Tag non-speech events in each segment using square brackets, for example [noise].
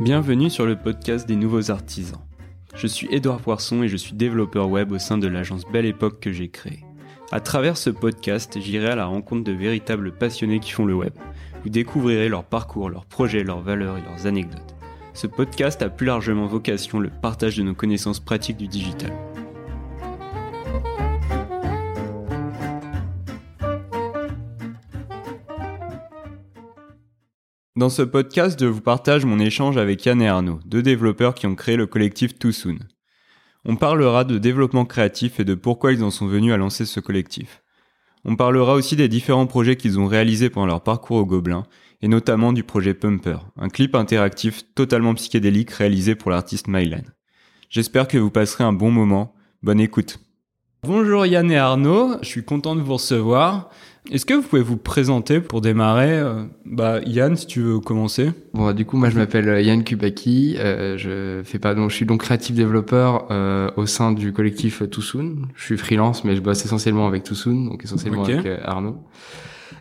Bienvenue sur le podcast des nouveaux artisans. Je suis Édouard Poisson et je suis développeur web au sein de l'agence Belle Époque que j'ai créée. À travers ce podcast, j'irai à la rencontre de véritables passionnés qui font le web. Vous découvrirez leur parcours, leurs projets, leurs valeurs et leurs anecdotes. Ce podcast a plus largement vocation le partage de nos connaissances pratiques du digital. Dans ce podcast, je vous partage mon échange avec Yann et Arnaud, deux développeurs qui ont créé le collectif Too Soon. On parlera de développement créatif et de pourquoi ils en sont venus à lancer ce collectif. On parlera aussi des différents projets qu'ils ont réalisés pendant leur parcours au Gobelin, et notamment du projet Pumper, un clip interactif totalement psychédélique réalisé pour l'artiste Mylan. J'espère que vous passerez un bon moment. Bonne écoute. Bonjour Yann et Arnaud, je suis content de vous recevoir. Est-ce que vous pouvez vous présenter pour démarrer euh, bah, Yann, si tu veux commencer? Bon, du coup, moi, je m'appelle Yann Kubaki. Euh, je fais pas donc, je suis donc créatif développeur euh, au sein du collectif Too Soon. Je suis freelance, mais je bosse essentiellement avec Too Soon, donc essentiellement avec euh, Arnaud.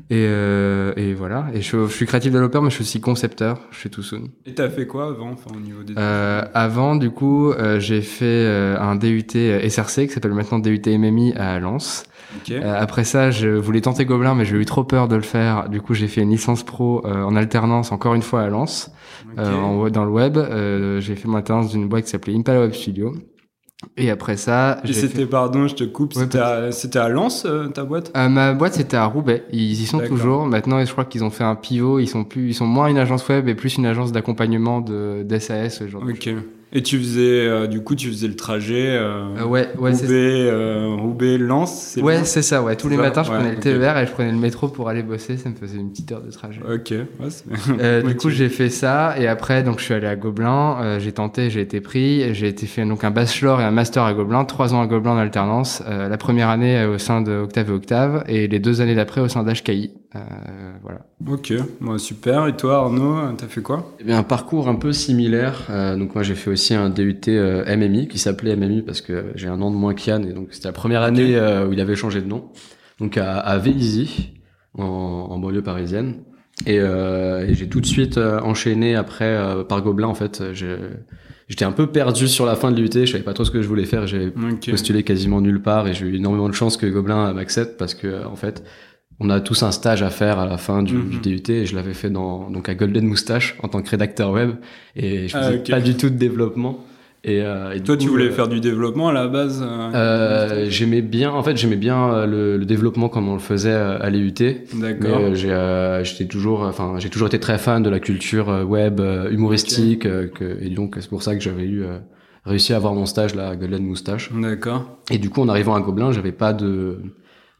Et, euh, et voilà. Et je, je, suis créatif développeur, mais je suis aussi concepteur chez Too Soon. Et t'as fait quoi avant, enfin au niveau des euh, Avant, du coup, euh, j'ai fait euh, un DUT SRC qui s'appelle maintenant DUT MMI à Lens. Okay. Euh, après ça, je voulais tenter Gobelin, mais j'ai eu trop peur de le faire. Du coup, j'ai fait une licence pro euh, en alternance, encore une fois à Lens, okay. en, dans le web. j'ai fait mon alternance d'une boîte qui s'appelait Impala Web Studio. Et après ça, et c'était fait... pardon, je te coupe. Ouais, c'était à, à Lens euh, ta boîte? Euh, Ma boîte c'était à Roubaix. Ils y sont toujours. Maintenant, je crois qu'ils ont fait un pivot. Ils sont plus, ils sont moins une agence web et plus une agence d'accompagnement de d'SAS. Ok. Et tu faisais, euh, du coup, tu faisais le trajet euh, ouais, ouais, Roubaix, euh, Roubaix, Lens, Ouais, c'est ça, ouais. Tous les matins, je prenais le TER et je prenais le métro pour aller bosser. Ça me faisait une petite heure de trajet. Ok. Ouais, euh, [laughs] du coup, j'ai fait ça et après, donc, je suis allé à Gobelin. Euh, j'ai tenté, j'ai été pris. J'ai été fait donc un bachelor et un master à Gobelin, trois ans à Gobelin en alternance. Euh, la première année au sein de Octave et Octave et les deux années d'après au sein d'HKI. Euh, voilà. Ok, bon, super. Et toi, Arnaud, t'as fait quoi? Eh bien, un parcours un peu similaire. Euh, donc moi, j'ai fait aussi un DUT euh, MMI qui s'appelait MMI parce que j'ai un nom de moins qu'Yann et donc c'était la première année okay. où il avait changé de nom. Donc à, à Vélizy, en, en, banlieue parisienne. Et, et j'ai tout de suite enchaîné après par Gobelin. En fait, j'étais un peu perdu sur la fin de l'UT. Je savais pas trop ce que je voulais faire. J'ai okay. postulé quasiment nulle part et j'ai eu énormément de chance que Gobelin m'accepte parce que en fait on a tous un stage à faire à la fin du, mm -hmm. du DUT et je l'avais fait dans donc à Golden Moustache en tant que rédacteur web et je faisais ah, okay. pas du tout de développement. Et, euh, et toi, coup, tu voulais euh, faire du développement à la base euh, J'aimais bien, en fait, j'aimais bien le, le, développement comme on le faisait à l'EUT. D'accord. Euh, j'étais toujours, enfin, j'ai toujours été très fan de la culture web humoristique, okay. que, et donc c'est pour ça que j'avais eu réussi à avoir mon stage là à Golden Moustache. D'accord. Et du coup, en arrivant à Gobelin, j'avais pas de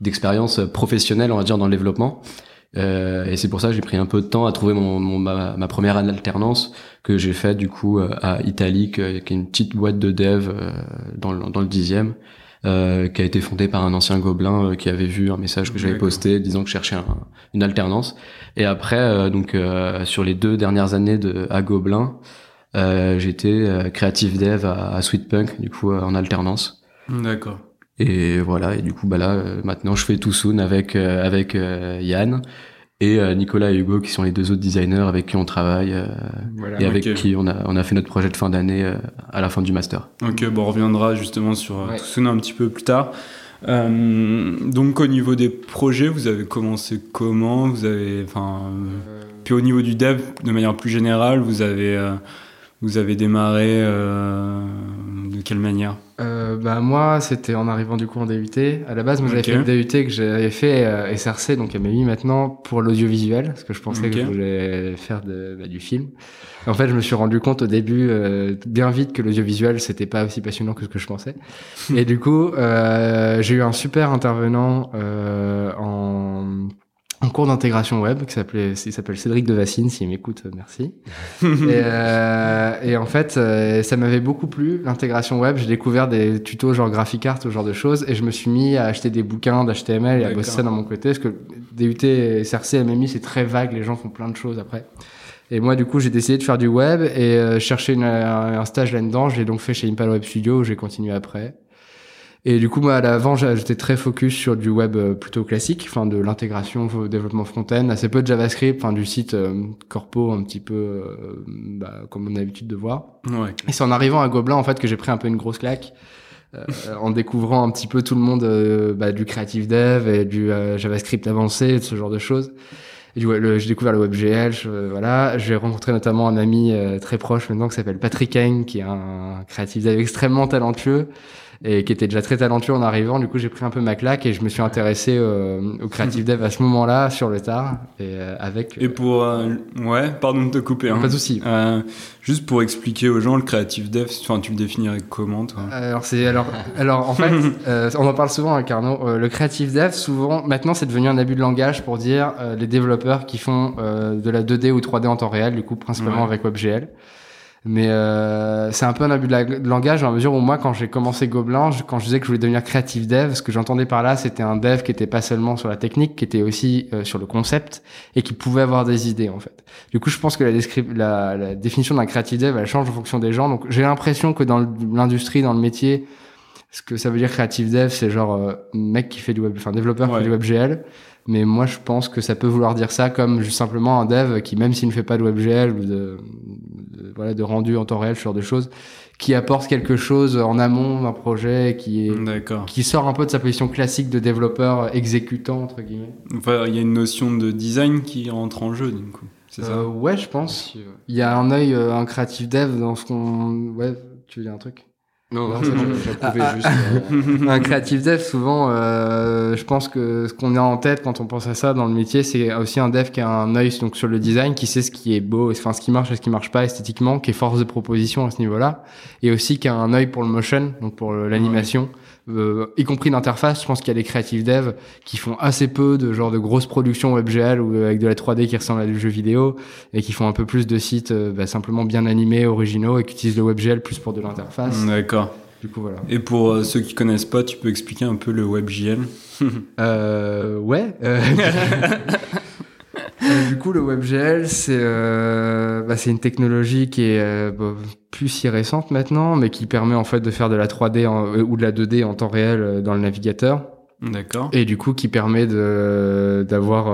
d'expérience professionnelle, on va dire, dans le développement. Euh, et c'est pour ça que j'ai pris un peu de temps à trouver mon, mon ma, ma, première alternance que j'ai faite du coup à Italic, euh, qui est une petite boîte de dev euh, dans le, dans le dixième, euh, qui a été fondée par un ancien gobelin euh, qui avait vu un message que j'avais posté disant que je cherchais un, une alternance. Et après, euh, donc sur les deux dernières années de à Gobelin, j'étais créative dev à, à Sweetpunk, du coup en alternance. D'accord. Et voilà, et du coup, bah là, euh, maintenant, je fais tout soon avec, euh, avec euh, Yann et Nicolas et Hugo, qui sont les deux autres designers avec qui on travaille voilà, et avec okay. qui on a, on a fait notre projet de fin d'année à la fin du master. Ok, bon, on reviendra justement sur ouais. tout soon un petit peu plus tard. Euh, donc au niveau des projets, vous avez commencé comment? Vous avez, enfin, euh... puis au niveau du dev, de manière plus générale, vous avez, euh, vous avez démarré de quelle manière? Euh, bah moi c'était en arrivant du coup en DUT à la base moi j'avais okay. fait le DUT que j'avais fait euh, SRC donc MMI maintenant pour l'audiovisuel parce que je pensais okay. que je voulais faire de, bah, du film en fait je me suis rendu compte au début euh, bien vite que l'audiovisuel c'était pas aussi passionnant que ce que je pensais [laughs] et du coup euh, j'ai eu un super intervenant euh, en un cours d'intégration web qui s'appelait, il s'appelle Cédric Devassine, s'il m'écoute, merci. [laughs] et, euh, et, en fait, euh, ça m'avait beaucoup plu, l'intégration web. J'ai découvert des tutos genre graphic art, ce genre de choses, et je me suis mis à acheter des bouquins d'HTML et à bosser ça dans mon côté, parce que DUT, SRC, MMI, c'est très vague, les gens font plein de choses après. Et moi, du coup, j'ai décidé de faire du web et euh, chercher une, un, un stage là-dedans. Je l'ai donc fait chez Impala Web Studio, où j'ai continué après. Et du coup, moi, à l'avant, j'étais très focus sur du web euh, plutôt classique, enfin de l'intégration au développement front-end, assez peu de JavaScript, enfin du site euh, corpo un petit peu euh, bah, comme on a l'habitude de voir. Ouais. Et c'est en arrivant à Gobelin en fait que j'ai pris un peu une grosse claque. en découvrant un petit peu tout le monde bah, du creative dev et du JavaScript avancé, ce genre de choses. J'ai découvert le WebGL, je, voilà. J'ai rencontré notamment un ami très proche maintenant qui s'appelle Patrick Hain, qui est un creative dev extrêmement talentueux et qui était déjà très talentueux en arrivant. Du coup, j'ai pris un peu ma claque et je me suis intéressé euh, au creative dev à ce moment-là, sur le tard, et euh, avec. Et pour euh, ouais, pardon de te couper. Hein. Pas de souci. juste pour expliquer aux gens le creative dev, enfin, tu le définirais comment, toi? Alors c'est alors alors en fait, [laughs] on en parle souvent avec Arnaud. le creative dev, souvent, maintenant, c'est devenu un abus de langage pour dire les développeurs qui font de la 2D ou 3D en temps réel, du coup, principalement avec WebGL. Mais euh, c'est un peu un abus de, langage dans la mesure où moi, quand j'ai commencé Gobelin, quand je disais que je voulais devenir creative dev, ce que j'entendais par là, c'était un dev qui était pas seulement sur la technique, qui était aussi euh, sur le concept et qui pouvait avoir des idées en fait. Du coup, je pense que la, la, la définition d'un creative dev, elle change en fonction des gens. Donc, j'ai l'impression que dans l'industrie, dans le métier, ce que ça veut dire creative dev, c'est genre euh, mec qui fait du web, enfin développeur qui fait du WebGL. Mais moi, je pense que ça peut vouloir dire ça comme juste simplement un dev qui, même s'il ne fait pas de WebGL ou de, voilà, de rendu en temps réel, ce genre de choses, qui apporte quelque chose en amont d'un projet qui est, qui sort un peu de sa position classique de développeur exécutant, entre guillemets. Enfin, il y a une notion de design qui rentre en jeu, du coup. C'est ça? Euh, ouais, je pense. Il y a un œil, euh, un creative dev dans ce qu'on, ouais, tu veux dire un truc? Non, non j'approuvais ah, juste. Euh, [laughs] un creative dev, souvent, euh, je pense que ce qu'on a en tête quand on pense à ça dans le métier, c'est aussi un dev qui a un œil donc sur le design, qui sait ce qui est beau, enfin ce qui marche et ce qui marche pas esthétiquement, qui est force de proposition à ce niveau-là, et aussi qui a un œil pour le motion, donc pour l'animation. Euh, y compris d'interface. Je pense qu'il y a des creative dev qui font assez peu de genre de grosses productions WebGL ou avec de la 3D qui ressemble à du jeu vidéo et qui font un peu plus de sites euh, bah, simplement bien animés, originaux et qui utilisent le WebGL plus pour de l'interface. D'accord. Du coup, voilà. Et pour euh, ceux qui connaissent pas, tu peux expliquer un peu le WebGL euh, [laughs] Ouais. du coup, le WebGL, c'est euh, bah, une technologie qui est euh, plus si récente maintenant, mais qui permet en fait de faire de la 3D euh, ou de la 2D en temps réel euh, dans le navigateur. D'accord. Et du coup, qui permet de d'avoir,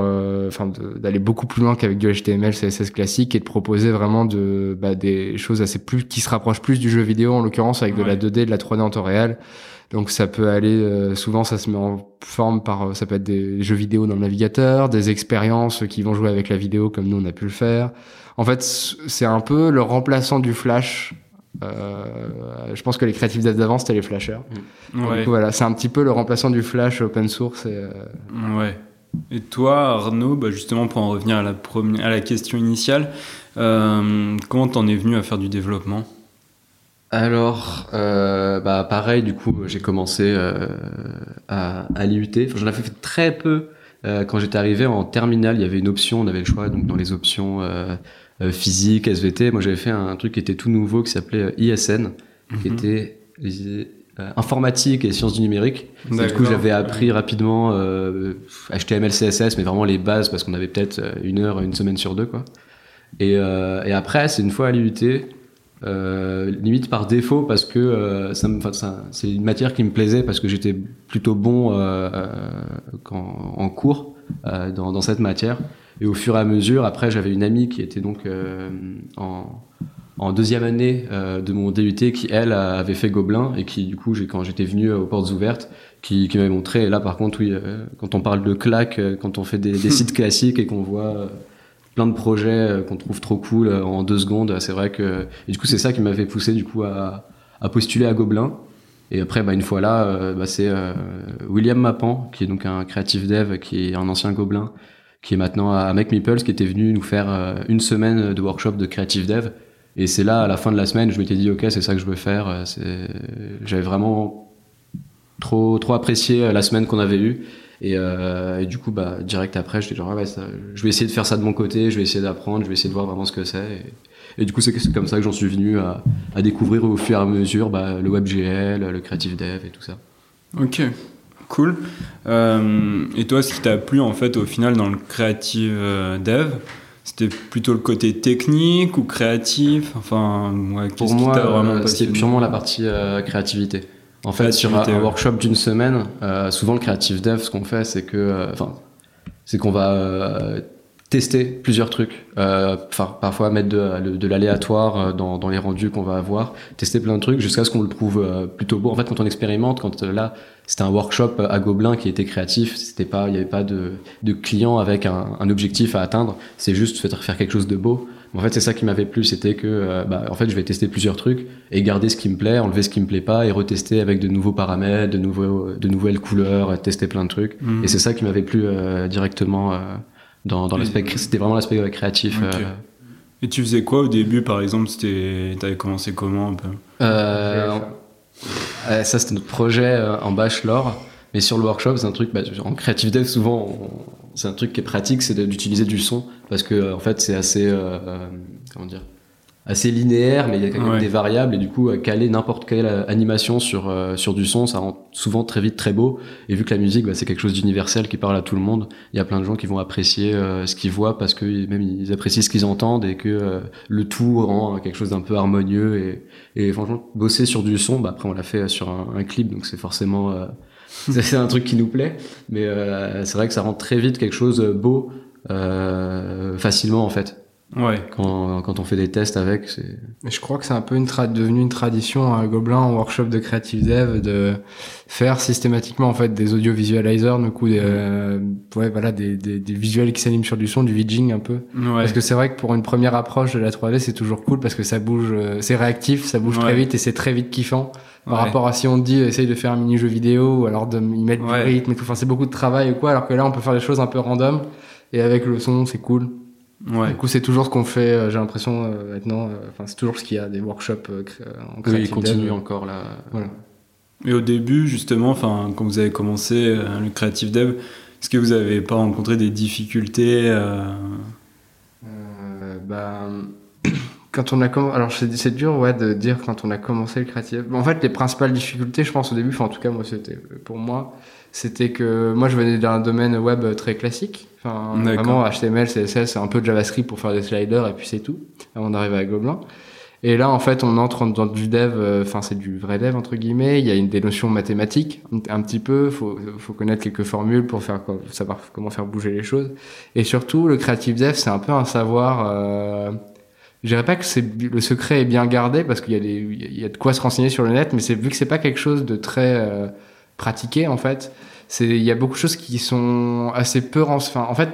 enfin, d'aller beaucoup plus loin qu'avec du HTML, CSS classique et de proposer vraiment de bah, des choses assez plus qui se rapprochent plus du jeu vidéo en l'occurrence avec de la 2D, de la 3D en temps réel donc ça peut aller, euh, souvent ça se met en forme par, ça peut être des jeux vidéo dans le navigateur, des expériences qui vont jouer avec la vidéo comme nous on a pu le faire. En fait, c'est un peu le remplaçant du Flash. Euh, je pense que les créatifs d'avant c'était les flashers. Mmh. Ouais. Donc, voilà, c'est un petit peu le remplaçant du Flash open source. Et, euh... Ouais. Et toi, Arnaud, bah justement pour en revenir à la, première, à la question initiale, euh, comment t'en es venu à faire du développement? Alors, euh, bah pareil, du coup, j'ai commencé euh, à, à l'IUT. Enfin, J'en avais fait très peu euh, quand j'étais arrivé en terminale. Il y avait une option, on avait le choix donc dans les options euh, euh physique, SVT. Moi, j'avais fait un truc qui était tout nouveau qui s'appelait euh, ISN, qui mhm. était informatique et sciences du numérique. du coup, j'avais appris rapidement HTML, CSS, mais vraiment les bases parce qu'on avait peut-être une heure, une semaine sur deux, quoi. Et, et après, c'est une fois à l'IUT euh, limite par défaut parce que euh, ça, c'est une matière qui me plaisait parce que j'étais plutôt bon euh, en cours dans, cette matière. Et au fur et à mesure après j'avais une amie qui était donc en, deuxième année de mon DUT qui elle avait fait Gobelin et qui du coup quand j'étais venu aux portes ouvertes qui, m'avait montré. Et là par contre oui quand on parle de claque quand on fait des sites classiques et qu'on voit de projets euh, qu'on trouve trop cool euh, en deux secondes. C'est vrai que et du coup c'est ça qui m'avait poussé du coup à, postuler à Gobelin. Et après, bah, une fois là, euh, bah, c'est William Mapan, qui est donc un creative dev, qui est un ancien Gobelin, qui est maintenant à Make Meeples, qui était venu nous faire une semaine de workshop de creative dev. Et c'est là, à la fin de la semaine, je m'étais dit, ok, c'est ça que je veux faire. J'avais vraiment trop, trop apprécié la semaine qu'on avait eue. Et, euh, et, du coup, bah, direct après, j'étais genre, ouais, ça, je vais essayer de faire ça de mon côté, je vais essayer d'apprendre, je vais essayer de voir vraiment ce que c'est. Et, et, du coup, c'est comme ça que j'en suis venu à, à, découvrir au fur et à mesure bah, le WebGL, le Creative Dev et tout ça. Ok, cool. Euh, et toi, ce qui t'a plu en fait au final dans le Creative euh, Dev, c'était plutôt le côté technique ou créatif? Enfin, ouais, Pour moi, c'était purement la partie euh, créativité. En fait, sur un, workshop d'une semaine, souvent le creative dev, ce qu'on fait, c'est que, enfin, c'est qu'on va tester plusieurs trucs, euh, parfois mettre de, de l'aléatoire euh, dans, dans, les rendus qu'on va avoir, tester plein de trucs jusqu'à ce qu'on le trouve euh, plutôt beau. En fait, quand on expérimente, quand là c'était un workshop à Gobelin qui était créatif, c'était pas, il y avait pas de, de client avec un, un objectif à atteindre, c'est juste faire quelque chose de beau. En fait, c'est ça qui m'avait plu, c'était que, bah, en fait, je vais tester plusieurs trucs et garder ce qui me plaît, enlever ce qui me plaît pas et retester avec de nouveaux paramètres, de nouveaux, de nouvelles couleurs, tester plein de trucs. Mmh. Et c'est ça qui m'avait plu directement dans, dans l'aspect c'était vraiment l'aspect créatif euh. et tu faisais quoi au début par exemple? T'avais commencé comment un peu? Euh, ça c'était notre projet euh, en bachelor mais sur le workshop c'est un truc bah, en creative dev souvent c'est un truc qui est pratique c'est d'utiliser du son parce que en fait c'est assez comment dire assez linéaire, mais il y a quand même des variables. Et du coup caler n'importe quelle animation sur euh, sur du son, ça rend souvent très vite très beau. Et vu que la musique, bah, c'est quelque chose d'universel qui parle à tout le monde, il y a plein de gens qui vont apprécier euh, ce qu'ils voient parce que même ils apprécient ce qu'ils entendent et que euh, le tout rend quelque chose d'un peu harmonieux. Et, et franchement bosser sur du son, bah après on l'a fait sur un, un clip, donc c'est forcément [laughs] c'est un truc qui nous plaît, mais c'est vrai que ça rend très vite quelque chose beau facilement en fait. Ouais. Quand, quand on fait des tests avec, c'est. Mais je crois que c'est un peu une devenu une tradition à Gobelin en workshop de creative dev de faire systématiquement en fait des audio visualizers, du coup des, euh, ouais voilà des, des, des visuels qui s'animent sur du son, du vidging un peu. Ouais. Parce que c'est vrai que pour une première approche de la 3D, c'est toujours cool parce que ça bouge, euh, c'est réactif, ça bouge très vite et c'est très vite kiffant. Par rapport à si on te dit essaye de faire un mini jeu vidéo ou alors de y mettre du rythme et tout. Enfin c'est beaucoup de travail ou quoi. Alors que là on peut faire des choses un peu random et avec le son c'est cool. Ouais. Du coup, c'est toujours ce qu'on fait, euh, j'ai l'impression, euh, maintenant. Euh, enfin, c'est toujours ce qu'il y a, des workshops en créativité. Oui, il continue encore là. Voilà. Et au début, justement, enfin, quand vous avez commencé le creative dev, est-ce que vous n'avez pas rencontré des difficultés bah, [clears throat] quand on a commencé, alors c'est dur ouais de dire quand on a commencé le creative. En fait, les principales difficultés, je pense au début, enfin en tout cas moi c'était pour moi, c'était que moi je venais d'un domaine web très classique, enfin vraiment HTML, CSS, un peu de JavaScript pour faire des sliders et puis c'est tout avant d'arriver à Gobelin. Et là en fait on entre dans du dev, euh, enfin c'est du vrai dev entre guillemets. Il y a une, des notions mathématiques un petit peu, faut faut connaître quelques formules pour faire savoir comment faire bouger les choses. Et surtout le creative dev c'est un peu un savoir. Euh, je dirais pas que c'est le secret est bien gardé parce qu'il y a des il y a de quoi se renseigner sur le net, mais c'est vu que c'est pas quelque chose de très euh, pratiquer en fait. C'est il y a beaucoup de choses qui sont assez peu enfin en fait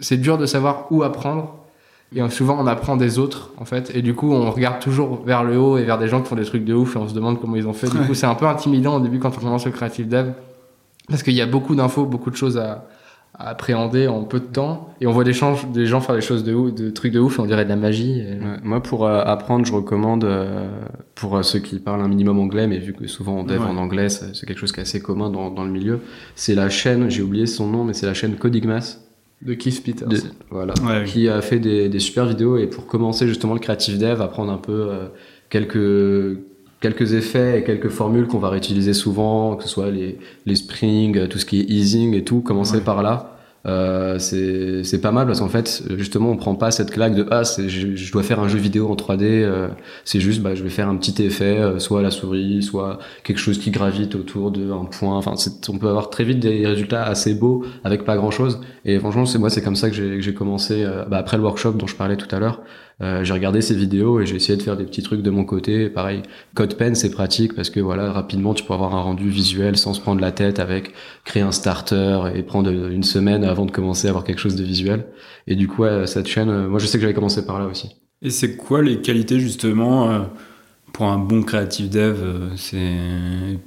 c'est dur de savoir où apprendre et souvent on apprend des autres en fait et du coup on regarde toujours vers le haut et vers des gens qui font des trucs de ouf et on se demande comment ils ont fait. Du coup c'est un peu intimidant au début quand on commence le creative dev parce qu'il y a beaucoup d'infos, beaucoup de choses à appréhender en peu de temps. Et on voit des, gens, des gens faire des choses de, ouf, de trucs de ouf et on dirait de la magie. moi pour euh, apprendre je recommande euh, pour euh, ceux qui parlent un minimum anglais mais vu que souvent on dev en anglais c'est quelque chose qui est assez commun dans, dans le milieu c'est la chaîne j'ai oublié son nom mais c'est la chaîne Codigmas. De Keith Peters. Voilà. Qui a fait des, des, super vidéos et pour commencer justement le creative dev apprendre un peu quelques quelques effets et quelques formules qu'on va réutiliser souvent, que ce soit les, les springs, tout ce qui est easing et tout, commencer par là. Euh, c'est pas mal parce qu'en fait justement on prend pas cette claque de ah je, je, dois faire un jeu vidéo en 3D euh, c'est juste bah je vais faire un petit effet euh, soit la souris soit quelque chose qui gravite autour d'un point. Enfin on peut avoir très vite des résultats assez beaux avec pas grand chose et franchement c'est moi c'est comme ça que j'ai commencé euh, bah, après le workshop dont je parlais tout à l'heure euh, j'ai regardé ces vidéos et j'ai essayé de faire des petits trucs de mon côté. Pareil, CodePen c'est pratique parce que voilà rapidement tu peux avoir un rendu visuel sans se prendre la tête avec créer un starter et prendre une semaine avant de commencer à avoir quelque chose de visuel. Et du coup cette chaîne, euh, moi je sais que j'avais commencé par là aussi. Et c'est quoi les qualités justement euh, pour un bon creative dev C'est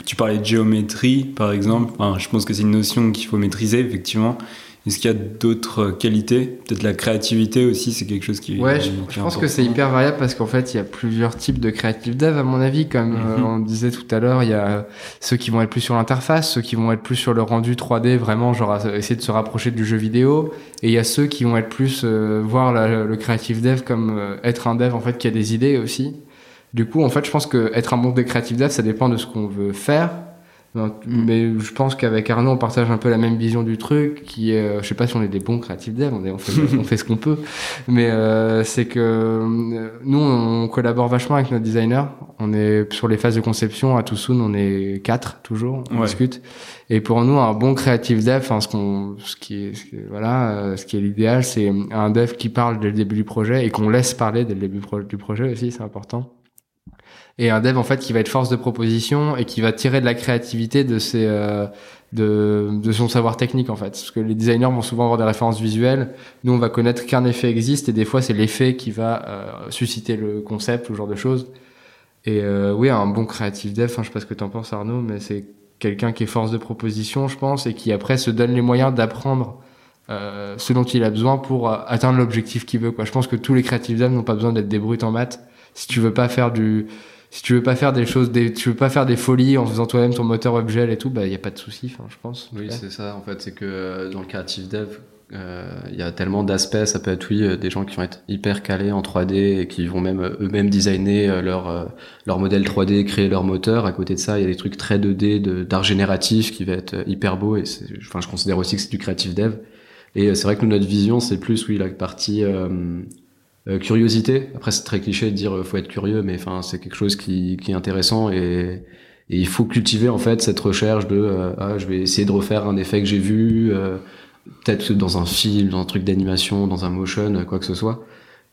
tu parlais de géométrie par exemple. Enfin, je pense que c'est une notion qu'il faut maîtriser effectivement. Est-ce qu'il y a d'autres qualités? Peut-être la créativité aussi, c'est quelque chose qui. Ouais, je, pense que c'est hyper variable parce qu'en fait, il y a plusieurs types de creative dev à mon avis. Comme euh, mhm. on disait tout à l'heure, il y a ceux qui vont être plus sur l'interface, ceux qui vont être plus sur le rendu 3D, vraiment genre essayer de se rapprocher du jeu vidéo. Et il y a ceux qui vont être plus euh, voir le creative dev comme euh, être un dev en fait qui a des idées aussi. Du coup, en fait, je pense que être un bon creative dev, ça dépend de ce qu'on veut faire. Mais je pense qu'avec Arnaud, on partage un peu la même vision du truc, qui est, euh, je sais pas si on est des bons créatifs devs, on, fait, [laughs] on fait ce qu'on peut, mais euh, c'est que euh, nous, on collabore vachement avec notre designer. On est sur les phases de conception à Toussoun, on est quatre toujours, on discute. Et pour nous, un bon créatif dev, enfin, ce qu'on, ce qui est, ce qui est voilà, euh, ce qui est l'idéal, c'est un dev qui parle dès le début du projet et qu'on laisse parler dès le début du projet aussi, c'est important et un dev en fait qui va être force de proposition et qui va tirer de la créativité de ses euh, de, de son savoir technique en fait. Parce que les designers vont souvent avoir des références visuelles. Nous on va connaître qu'un effet existe et des fois c'est l'effet qui va euh, susciter le concept ou genre de choses. Et euh, oui un bon créatif dev enfin je sais pas ce que tu en penses Arnaud mais c'est quelqu'un qui est force de proposition je pense et qui après se donne les moyens d'apprendre euh, ce dont il a besoin pour euh, atteindre l'objectif qu'il veut quoi. Je pense que tous les créatifs devs n'ont pas besoin d'être des brutes en maths. Si tu veux pas faire du si tu veux pas faire des choses, des, tu veux pas faire des folies en faisant toi-même ton moteur WebGL et tout, bah y a pas de souci, enfin je pense. Oui, c'est ça. En fait, c'est que euh, dans le creative dev, euh, il y a tellement d'aspects. Ça peut être oui, euh, des gens qui vont être hyper calés en 3D et qui vont même eux-mêmes designer leur leur modèle 3D, créer leur moteur. À côté de ça, il y a des trucs très 2D, d'art génératif qui va être hyper beau. Et enfin, je considère aussi que c'est du creative dev. Et c'est vrai que nous, notre vision, c'est plus oui la partie euh, curiosité. Après, c'est très cliché de dire euh, faut être curieux, mais enfin, c'est quelque chose qui, qui est intéressant et, et, il faut cultiver en fait cette recherche de euh, ah, je vais essayer de refaire un effet que j'ai vu, peut-être dans un film, dans un truc d'animation, dans un motion, quoi que ce soit.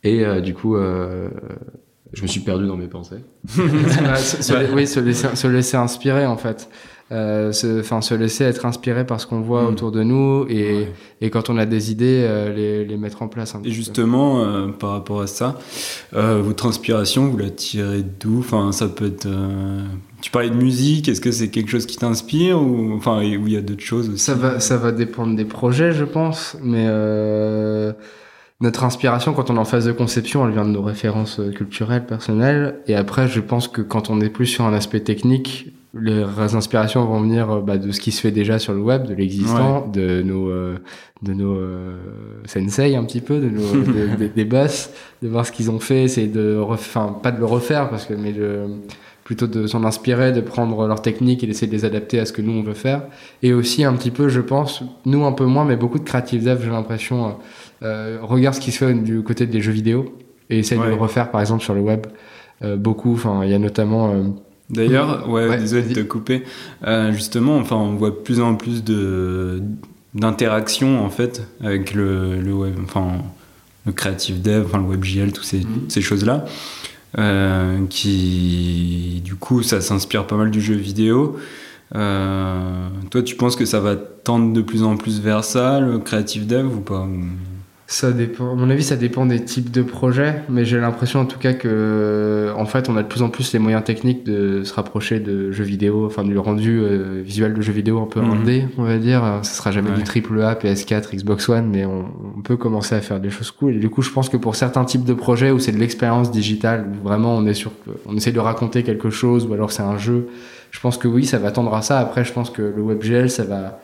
Et du coup, je me suis perdu dans mes pensées. [laughs] oui, se laisser, se laisser inspirer en fait euh, se, laisser être inspiré par ce qu'on voit mm. autour de nous et, et quand on a des idées, euh, les, les, mettre en place. et justement, euh, par rapport à ça, euh, votre inspiration, vous la tirez d'où? Enfin, ça peut être. Tu parlais de musique, est-ce que c'est quelque chose qui t'inspire ou enfin où il y a d'autres choses aussi? Ça va, ça va dépendre des projets, je pense, mais notre inspiration, quand on est en phase de conception, elle vient de nos références culturelles, personnelles. Et après, je pense que quand on est plus sur un aspect technique, les inspirations vont venir euh, bah, de ce qui se fait déjà sur le web, de l'existant, de nos euh, de nos euh, sensei un petit peu, de nos [laughs] des boss, de voir ce qu'ils ont fait, c'est de enfin pas de le refaire parce que mais de, plutôt de s'en inspirer, de prendre leurs techniques et d'essayer de les adapter à ce que nous on veut faire. Et aussi un petit peu, je pense, nous un peu moins, mais beaucoup de creative dev, j'ai l'impression, euh, regarde ce qui se fait du côté des jeux vidéo et essaye de le refaire par exemple sur le web. beaucoup, enfin il y a notamment D'ailleurs, ouais, désolé de te couper. Euh, justement, enfin, on voit plus en plus de d'interaction en fait avec le, le web, enfin le creative dev, enfin le WebGL, toutes ces, mhm. ces choses-là, euh, qui du coup ça s'inspire pas mal du jeu vidéo. Euh, toi, tu penses que ça va tendre de plus en plus vers ça, le creative dev ou pas? Ça dépend. À mon avis, ça dépend des types de projets, mais j'ai l'impression en tout cas que, en fait, on a de plus en plus les moyens techniques de se rapprocher de jeux vidéo, enfin du rendu euh, visuel de jeux vidéo un peu en D, on va dire. Ce sera jamais du triple A, PS4, Xbox One, mais on, on, peut commencer à faire des choses cool. Et du coup, je pense que pour certains types de projets où c'est de l'expérience digitale, où vraiment on est sur, on essaie de raconter quelque chose, ou alors c'est un jeu, je pense que oui, ça va tendre à ça. Après, je pense que le WebGL, ça va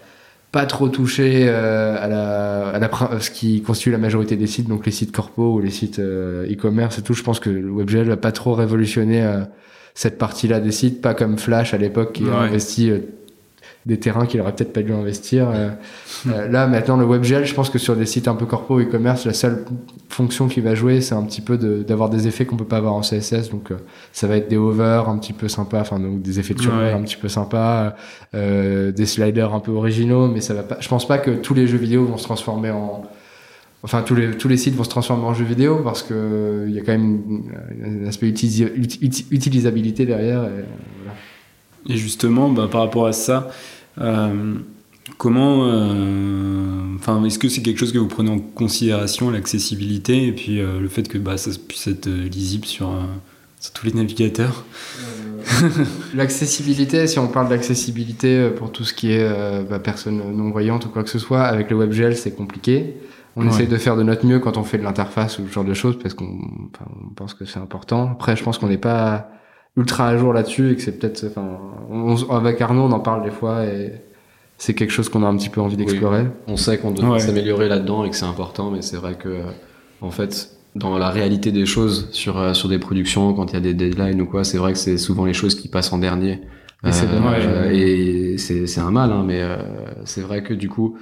pas trop touché euh, à, la, à la, ce qui constitue la majorité des sites, donc les sites corpo ou les sites euh, e-commerce et tout. Je pense que le WebGL va pas trop révolutionner euh, cette partie-là des sites, pas comme Flash à l'époque qui a investi des terrains qu'il aurait peut-être pas dû investir. Euh, euh, là, maintenant, le WebGL, je pense que sur des sites un peu corpo e-commerce, la seule fonction qui va jouer, c'est un petit peu d'avoir des effets qu'on peut pas avoir en CSS. Donc, euh, ça va être des hovers un petit peu sympas, enfin, donc des effets de survol un petit peu sympas, des sliders un peu originaux, mais ça va pas. Je pense pas que tous les jeux vidéo vont se transformer en enfin tous les tous les sites vont se transformer en jeux vidéo parce que il y a quand même un aspect utilisabilité derrière et, voilà. et justement bah, par rapport à ça comment, euh, enfin, est-ce que c'est quelque chose que vous prenez en considération, l'accessibilité et puis euh, le fait que bah, ça puisse être lisible sur, sur tous les navigateurs [laughs] L'accessibilité, si on parle d'accessibilité pour tout ce qui est bah, personne non voyante ou quoi que ce soit, avec le WebGL, c'est compliqué. On essaie de faire de notre mieux quand on fait de l'interface ou ce genre de choses parce qu'on on pense que c'est important. Après, je pense qu'on n'est pas ultra à jour là-dessus et que c'est peut-être, enfin, avec Arnaud, on en parle des fois et c'est quelque chose qu'on a un petit peu envie d'explorer. On sait qu'on doit s'améliorer là-dedans et que c'est important, mais c'est vrai que, en fait, dans la réalité des choses sur euh, sur des productions, quand il y a des deadlines ou quoi, c'est vrai que c'est souvent les choses qui passent en dernier. Et c'est dommage. et c'est un mal, hein, mais c'est vrai que du coup,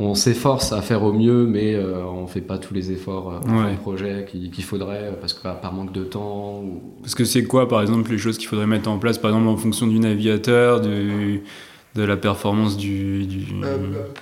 on s'efforce à faire au mieux, mais euh, on fait pas tous les efforts euh, projet qu'il faudrait parce que par manque de temps. Ou... Parce que c'est quoi, par exemple, les choses qu'il faudrait mettre en place, par exemple en fonction du navigateur, du de la performance du, euh,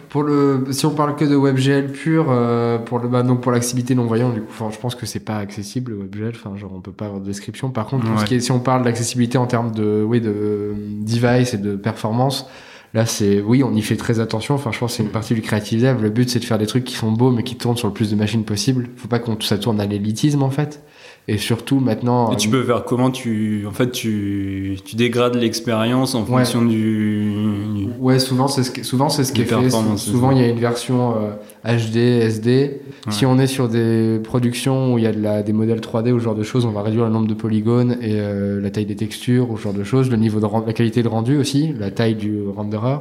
pour le si on parle que de WebGL pur euh, pour le bah, donc pour l'accessibilité non voyant du coup je pense que c'est pas accessible le WebGL enfin genre on peut pas avoir de description par contre ce qui est, si on parle d'accessibilité en termes de oui de device et de performance Là, c'est, oui, on y fait très attention. Enfin, je pense que c'est une partie du dev. Le but, c'est de faire des trucs qui sont beaux, mais qui tournent sur le plus de machines possible. Faut pas qu'on ça tourne à l'élitisme, en fait. Et surtout maintenant. Et tu peux faire comment tu, en fait, tu, tu dégrades l'expérience en fonction du, Ouais, souvent c'est ce qui, souvent c'est ce qui est fait. Souvent il y a une version HD, euh, SD. Si on est sur des productions où il y a de la, des modèles 3D ou ce genre de choses, on va réduire le nombre de polygones et euh, la taille des textures ou ce genre de choses, le niveau de la qualité de rendu aussi, la taille du renderer.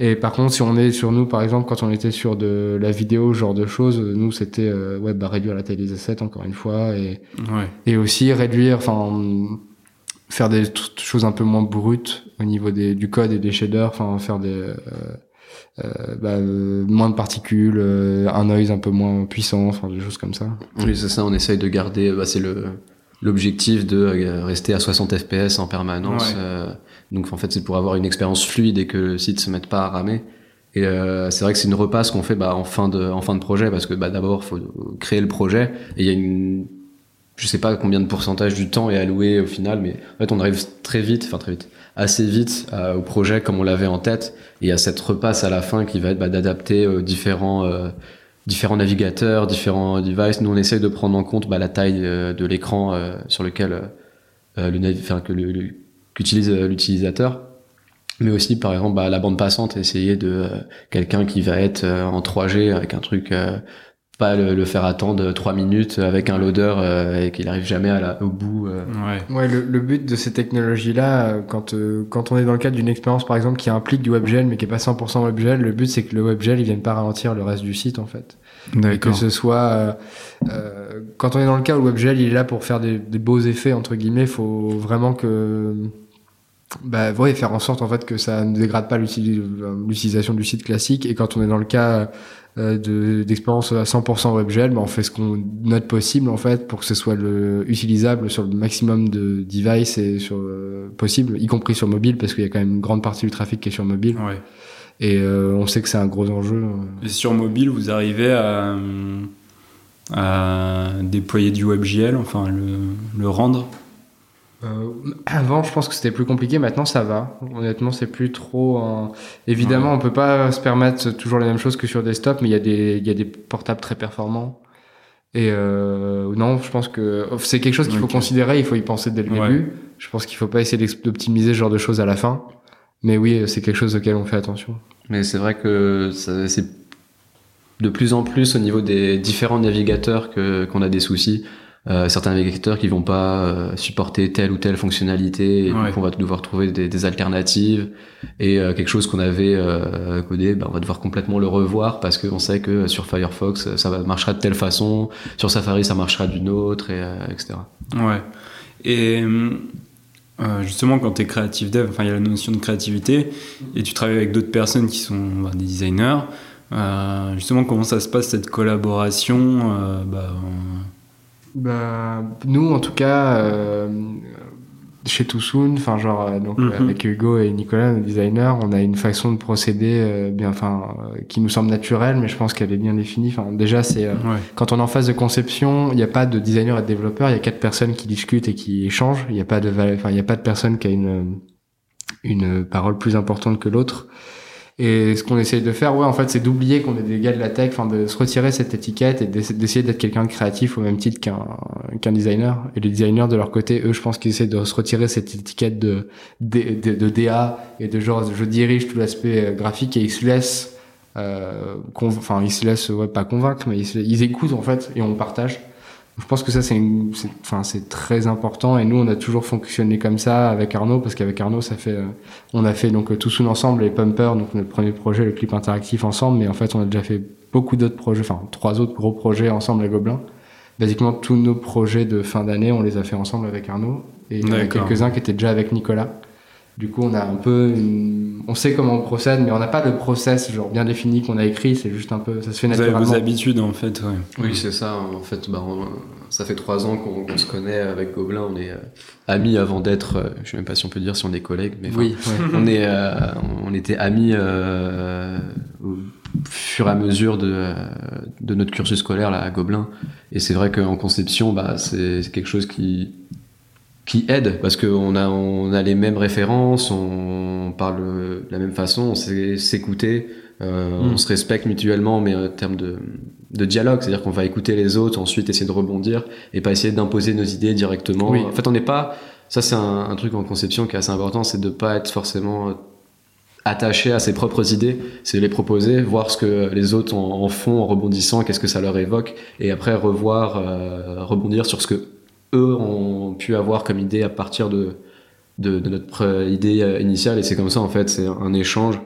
Et par contre, si on est sur nous, par exemple, quand on était sur de la vidéo, ce genre de choses, nous, c'était euh, ouais, bah, réduire la taille des assets, encore une fois, et, et aussi réduire, enfin, faire des choses un peu moins brutes au niveau des, du code et des shaders, enfin, faire des... Euh, euh, bah, moins de particules, un noise un peu moins puissant, enfin des choses comme ça. Oui, c'est ça, on essaye de garder, bah, c'est le l'objectif de rester à 60 fps en permanence. Donc en fait, c'est pour avoir une expérience fluide et que le site se mette pas à ramer. Et euh, c'est vrai que c'est une repasse qu'on fait bah, en fin de en fin de projet parce que bah, d'abord faut créer le projet et il y a une je sais pas combien de pourcentage du temps est alloué au final, mais en fait on arrive très vite, enfin très vite, assez vite euh, au projet comme on l'avait en tête. Et il y a cette repasse à la fin qui va être bah, d'adapter euh, différents euh, différents navigateurs, différents devices. Nous on essaye de prendre en compte bah, la taille de l'écran sur lequel que le qu'utilise euh, l'utilisateur mais aussi par exemple bah, la bande passante essayer de euh, quelqu'un qui va être euh, en 3G avec un truc pas le, faire attendre 3 minutes avec un loader et qu'il arrive jamais à la, au bout ouais, ouais le, but de ces technologies là quand quand on est dans le cadre d'une expérience par exemple qui implique du WebGL mais qui est pas 100% WebGL le but c'est que le WebGL il vienne pas ralentir le reste du site en fait. Que ce soit euh, quand on est dans le cas où le WebGL il est là pour faire des, des beaux effets entre guillemets faut vraiment que bah ouais, faire en sorte en fait que ça ne dégrade pas l'utilisation du site classique et quand on est dans le cas euh, d'expérience à 100% WebGL, bah on fait ce qu'on note possible en fait pour que ce soit le, utilisable sur le maximum de devices et sur euh, possible, y compris sur mobile parce qu'il y a quand même une grande partie du trafic qui est sur mobile. Ouais. Et euh, on sait que c'est un gros enjeu. Et sur mobile, vous arrivez à, à déployer du WebGL, enfin le, le rendre? Euh, [clears throat] avant, je pense que c'était plus compliqué. Maintenant, ça va. Honnêtement, c'est plus trop. Évidemment, on peut pas se permettre toujours les mêmes choses que sur desktop, mais il y a des, il y a des portables très performants. Et euh, non, je pense que c'est quelque chose qu'il faut considérer. Il faut y penser dès le début. Je pense qu'il faut pas essayer d'optimiser ce genre de choses à la fin. Mais oui, c'est quelque chose auquel on fait attention. Mais c'est vrai que c'est de plus en plus au niveau des différents navigateurs que qu'on a des soucis. Euh, certains navigateurs qui vont pas euh, supporter telle ou telle fonctionnalité et donc on va devoir trouver des, des alternatives. Et euh, quelque chose qu'on avait codé ben on va devoir complètement le revoir parce qu'on sait que sur Firefox ça marchera de telle façon. Sur Safari ça marchera d'une autre et etc ouais. Et justement quand tu es créative dev enfin il y a la notion de créativité et tu travailles avec d'autres personnes qui sont ben, des designers justement comment ça se passe cette collaboration bah, bah, nous, en tout cas, euh, chez Toussoun, enfin genre euh, donc mhm. avec Hugo et Nicolas, nos designers, on a une façon de procéder euh, bien, enfin qui nous semble naturelle, mais je pense qu'elle est bien définie. Enfin déjà, c'est quand on est en phase de conception, il n'y a pas de designer et de développeur, il y a quatre personnes qui discutent et qui échangent. Il n'y a pas de, enfin il n'y a pas de personne qui a une une parole plus importante que l'autre. Et ce qu'on essaye de faire, ouais, en fait, c'est d'oublier qu'on est des gars de la tech, enfin, de se retirer cette étiquette et d'essayer d'être quelqu'un de créatif au même titre qu'un qu'un designer. Et les designers, de leur côté, eux, je pense qu'ils essaient de se retirer cette étiquette de, de, de, DA et de genre, je dirige tout l'aspect euh, graphique et ils se laissent, euh, enfin, ils se laissent, ouais, pas convaincre, mais ils, ils écoutent, en fait, et on partage. Je pense que ça c'est enfin c'est très important et nous on a toujours fonctionné comme ça avec Arnaud parce qu'avec Arnaud ça fait euh, on a fait donc tout sous ensemble les Pumpers donc notre premier projet le clip interactif ensemble mais en fait on a déjà fait beaucoup d'autres projets enfin trois autres gros projets ensemble à Gobelin. Basiquement tous nos projets de fin d'année on les a fait ensemble avec Arnaud et il y en a quelques-uns qui étaient déjà avec Nicolas. Du coup, on a un peu, on sait comment on procède, mais on n'a pas le process genre bien défini qu'on a écrit. C'est juste un peu, ça se fait naturellement. Vous avez vos habitudes en fait. Ouais. Oui, c'est ça. En fait, bah, ça fait trois ans qu'on se connaît avec Gobelin. On est euh, amis avant d'être, euh, je sais même pas si on peut dire si on est collègues, mais oui, on est, euh, on était amis au fur et à mesure de, de notre cursus scolaire là à Gobelin. Et c'est vrai qu'en conception, bah, c'est quelque chose qui qui aide parce qu'on a on a les mêmes références, on parle de la même façon, on sait s'écouter, euh, mm. on se respecte mutuellement, mais en termes de, de dialogue, c'est-à-dire qu'on va écouter les autres, ensuite essayer de rebondir et pas essayer d'imposer nos idées directement. En fait, on n'est pas ça c'est un, un, truc en conception qui est assez important, c'est de pas être forcément attaché à ses propres idées, c'est de les proposer, voir ce que les autres en, font en rebondissant, qu'est-ce que ça leur évoque, et après revoir, euh, rebondir sur ce que eux ont pu avoir comme idée à partir de, de, de notre idée euh, initiale. Et c'est comme ça, en fait, c'est un échange.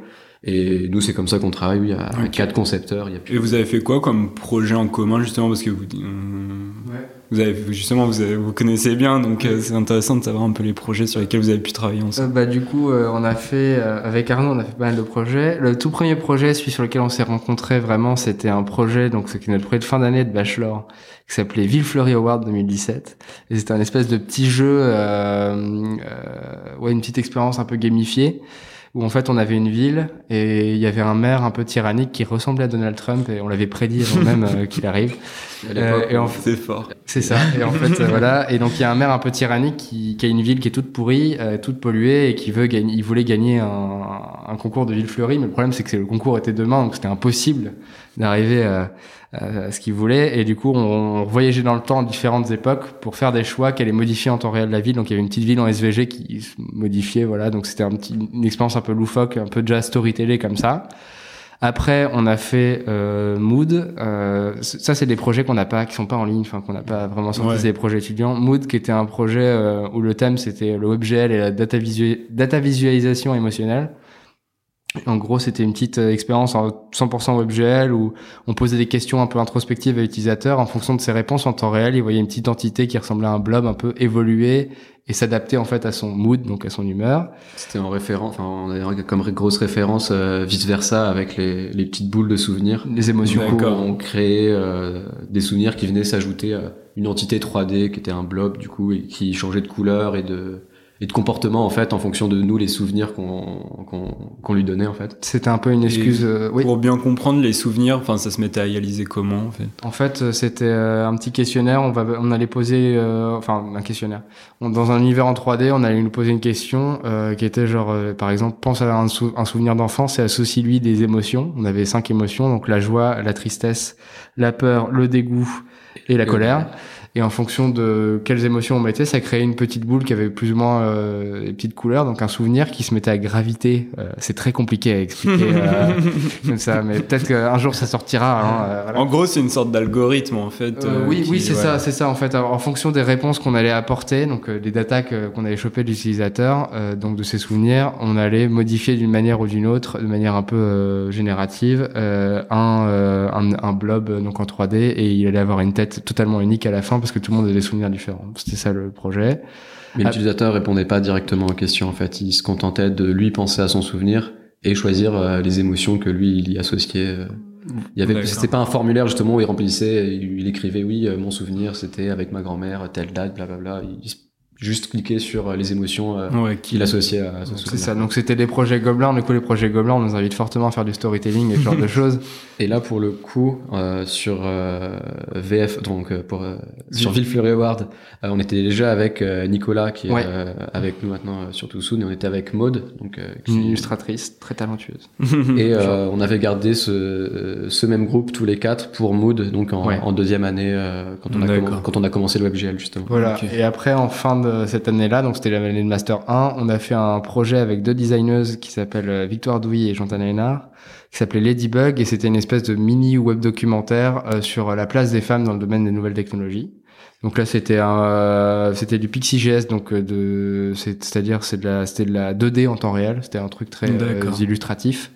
Et nous, c'est comme ça qu'on travaille. Il y a quatre concepteurs. Il y a Et vous avez fait quoi comme projet en commun, justement, parce que vous, vous avez justement vous, vous connaissez bien, donc euh, c'est intéressant de savoir un peu les projets sur lesquels vous avez pu travailler ensemble. Euh, bah du coup, euh, on a fait avec Arnaud, on a fait pas mal de projets. Le tout premier projet, celui sur lequel on s'est rencontrés vraiment, c'était un projet, donc c'était notre projet de fin d'année de bachelor, qui s'appelait Ville Fleury Award 2017. Et c'était un espèce de petit jeu, ouais, une petite expérience un peu gamifiée où en fait on avait une ville et il y avait un maire un peu tyrannique qui ressemblait à Donald Trump et on l'avait prédit avant même euh, qu'il arrive. Euh, et en fait, c'est fort. C'est ça. Et en fait, euh, voilà. Et donc il y a un maire un peu tyrannique qui, qui a une ville qui est toute pourrie, toute polluée et qui veut gagner. Il voulait gagner un, un concours de ville fleurie, mais le problème c'est que le concours était demain, donc c'était impossible d'arriver à euh, ce qu'ils voulaient. Et du coup, on, voyageait dans le temps à différentes époques pour faire des choix qui allaient modifier en temps réel la ville. Donc il y avait une petite ville en SVG qui se modifiait, voilà. Donc c'était un petit, une expérience un peu loufoque, un peu déjà storytellé comme ça. Après, on a fait euh, Mood. Euh, ça, c'est des projets qu'on n'a pas, qui sont pas en ligne, enfin qu'on n'a pas vraiment sorti. C'est des projets étudiants. Mood, qui était un projet euh, où le thème c'était le WebGL et la data, data visualisation émotionnelle. En gros, c'était une petite euh, expérience en 100% WebGL où on posait des questions un peu introspectives à l'utilisateur. En fonction de ses réponses en temps réel, il voyait une petite entité qui ressemblait à un blob un peu évoluer et s'adapter en fait à son mood, donc à son humeur. C'était en référence, enfin, on avait comme grosse référence euh, vice versa avec les, les, petites boules de souvenirs. Les émotions. Du on créait euh, des souvenirs qui venaient s'ajouter à une entité 3D qui était un blob du coup et qui changeait de couleur et de et de comportement en fait en fonction de nous les souvenirs qu'on qu'on lui donnait en fait. C'était un peu une excuse. Euh, oui. Pour bien comprendre les souvenirs, enfin ça se mettait à réaliser comment en fait? En fait, euh, c'était euh, un petit questionnaire. On va on allait poser, enfin un questionnaire. dans un univers en 3D, on allait nous poser une question qui était genre par exemple pense à un, un souvenir d'enfance et associe lui des émotions. On avait cinq émotions donc la joie, la tristesse, la peur, le dégoût et la colère et en fonction de quelles émotions on mettait, ça créait une petite boule qui avait plus ou moins euh, des petites couleurs, donc un souvenir qui se mettait à graviter. Euh, c'est très compliqué à expliquer euh, [laughs] comme ça, mais peut-être qu'un jour ça sortira. Hein, euh, En gros, c'est une sorte d'algorithme en fait. oui, oui, c'est ça, c'est ça en fait. en fonction des réponses qu'on allait apporter, donc des datas qu'on allait choper de l'utilisateur, donc de ses souvenirs, on allait modifier d'une manière ou d'une autre, de manière un peu générative, un, un, un blob donc en 3D et il allait avoir une tête totalement unique à la fin parce que tout le monde a des souvenirs différents. C'était ça le projet. Mais l'utilisateur répondait pas directement aux questions. En fait, il se contentait de lui penser à son souvenir et choisir euh, les émotions que lui il y associait. Euh. Il y avait, c'était pas un formulaire justement où il remplissait, il, écrivait oui, euh, mon souvenir c'était avec ma grand-mère, telle date, blablabla. Il juste cliquer sur euh, les émotions euh, qu'il associait à son C'est ça. Donc c'était des projets Gobelins. Du coup, les projets Gobelins, on nous invite fortement à faire du storytelling et ce genre de [laughs] choses. Et là, pour le coup, euh, sur VF, donc pour sur Villefleury Award, on était déjà avec Nicolas qui est avec nous maintenant sur Toussoun et on était avec Maude, donc une illustratrice très talentueuse. [laughs] et on avait gardé ce, ce même groupe tous les quatre pour Mood, donc en, en deuxième année quand on a quand on a commencé le WebGL justement. Voilà. Et après, en fin de cette année-là, donc c'était l'année de Master 1, on a fait un projet avec deux designeuses qui s'appellent euh, Victoire Douy et Jantana Hénard, qui s'appelait Ladybug, et c'était une espèce de mini web documentaire euh, sur la place des femmes dans le domaine des nouvelles technologies. Donc là, c'était un, euh, c'était du PixieJS, donc de, c'est-à-dire c'est de la, c'était de la 2D en temps réel. C'était un truc très illustratif.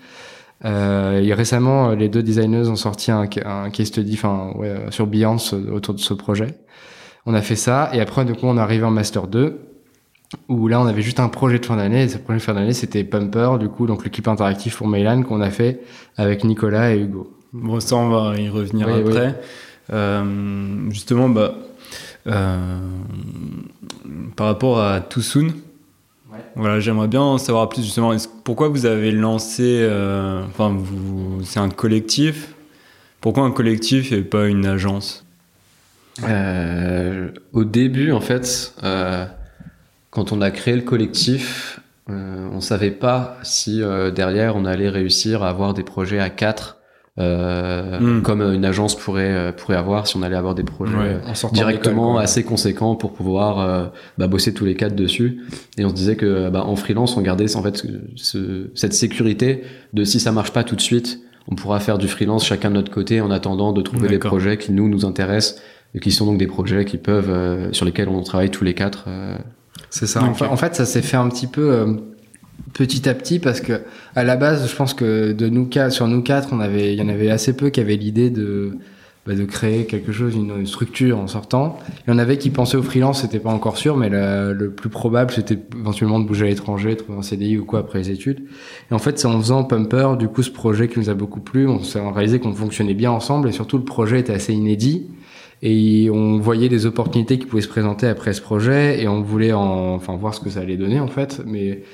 Euh, et récemment, les deux designeuses ont sorti un, un case study, enfin ouais, sur Beyoncé autour de ce projet. On a fait ça et après du coup on est arrivé en master 2 où là on avait juste un projet de fin d'année. Et ce projet de fin d'année c'était Pumper, du coup donc le clip interactif pour Mailan qu'on a fait avec Nicolas et Hugo. Bon ça on va y revenir après. Euh, justement bah euh, par rapport à Too Soon, ouais. voilà j'aimerais bien en savoir plus justement. Pourquoi vous avez lancé, euh, enfin vous, c'est un collectif. Pourquoi un collectif et pas une agence? Euh, Au début en fait quand on a créé le collectif, euh, on savait pas si euh, derrière on allait réussir à avoir des projets à quatre. Euh, hmm. comme une agence pourrait euh, pourrait avoir si on allait avoir des projets euh, directement assez conséquents pour pouvoir bah, bosser tous les quatre dessus et on se disait que bah, en freelance on gardait en fait ce, cette sécurité de si ça marche pas tout de suite on pourra faire du freelance chacun de notre côté en attendant de trouver les projets qui nous nous intéressent et qui sont donc des projets qui peuvent sur lesquels on travaille tous les quatre c'est ça. En, fait, ça s'est fait un petit peu euh, petit à petit parce que à la base, je pense que de nous quatre, sur nous quatre, on avait, il y en avait assez peu qui avaient l'idée de bah, de créer quelque chose, une, structure en sortant. Il y en avait qui pensaient au freelance, c'était pas encore sûr, mais le plus probable, c'était éventuellement de bouger à l'étranger, trouver un CDI ou quoi après les études. Et en fait, c'est en faisant Pumper, du coup, ce projet qui nous a beaucoup plu, on s'est réalisé qu'on fonctionnait bien ensemble et surtout le projet était assez inédit et on voyait des opportunités qui pouvaient se présenter après ce projet et on voulait en, enfin voir ce que ça allait donner en fait. Mais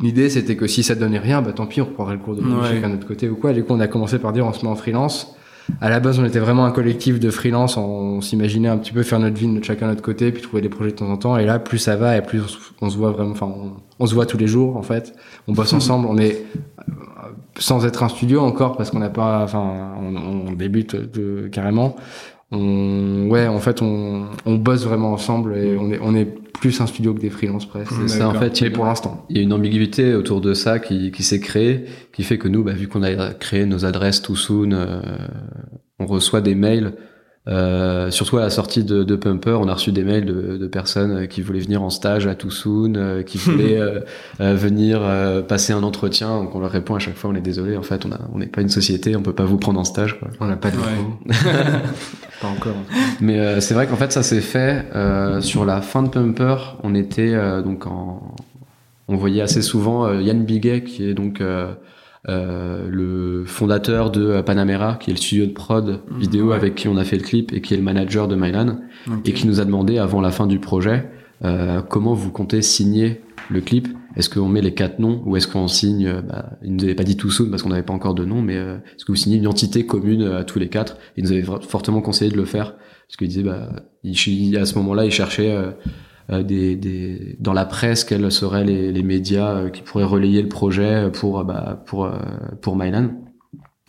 l'idée c'était que si ça donnait rien bah tant pis on reprendrait le cours de ouais. chacun de notre côté ou quoi. Du coup on a commencé par dire on se met en freelance. À la base on était vraiment un collectif de freelance. On, s'imaginait un petit peu faire notre vie de chacun de notre côté puis trouver des projets de temps en temps. Et là plus ça va et plus on se voit vraiment enfin on, se voit tous les jours en fait. On bosse [laughs] ensemble. On est sans être un studio encore parce qu'on n'a pas enfin on, on débute de, carrément on, ouais, en fait, on, on bosse vraiment ensemble et on est, on est plus un studio que des freelances presque. C'est ça, en fait. Mais pour l'instant. Il y a une ambiguïté autour de ça qui, qui s'est créée, qui fait que nous, bah, vu qu'on a créé nos adresses tout soon, euh, on reçoit des mails euh, surtout à la sortie de, de, Pumper, on a reçu des mails de, de, personnes qui voulaient venir en stage à Toussoun, euh, qui [laughs] voulaient euh, euh, venir passer un entretien. Donc on leur répond à chaque fois, on est désolé, en fait, on n'est pas une société, on peut pas vous prendre en stage. Quoi. On n'a pas de ouais. [laughs] Pas encore. Mais c'est vrai qu'en fait, ça s'est fait sur la fin de Pumper. On était donc en, on voyait assez souvent Yann Biguet, qui est donc euh, le fondateur de Panamera, qui est le studio de prod mmh, vidéo avec qui on a fait le clip et qui est le manager de Mylan, et qui nous a demandé avant la fin du projet euh, comment vous comptez signer le clip? Est-ce qu'on met les quatre noms ou est-ce qu'on signe euh, bah, Il nous avait pas dit tout soon parce qu'on n'avait pas encore de nom, mais euh, est-ce que vous signez une entité commune à tous les quatre? Il nous avait fortement conseillé de le faire parce qu'il disait bah, il, à ce moment-là, il cherchait euh, des, des, dans la presse quels seraient les, les, médias euh, qui pourraient relayer le projet pour bah, pour pour Mylan.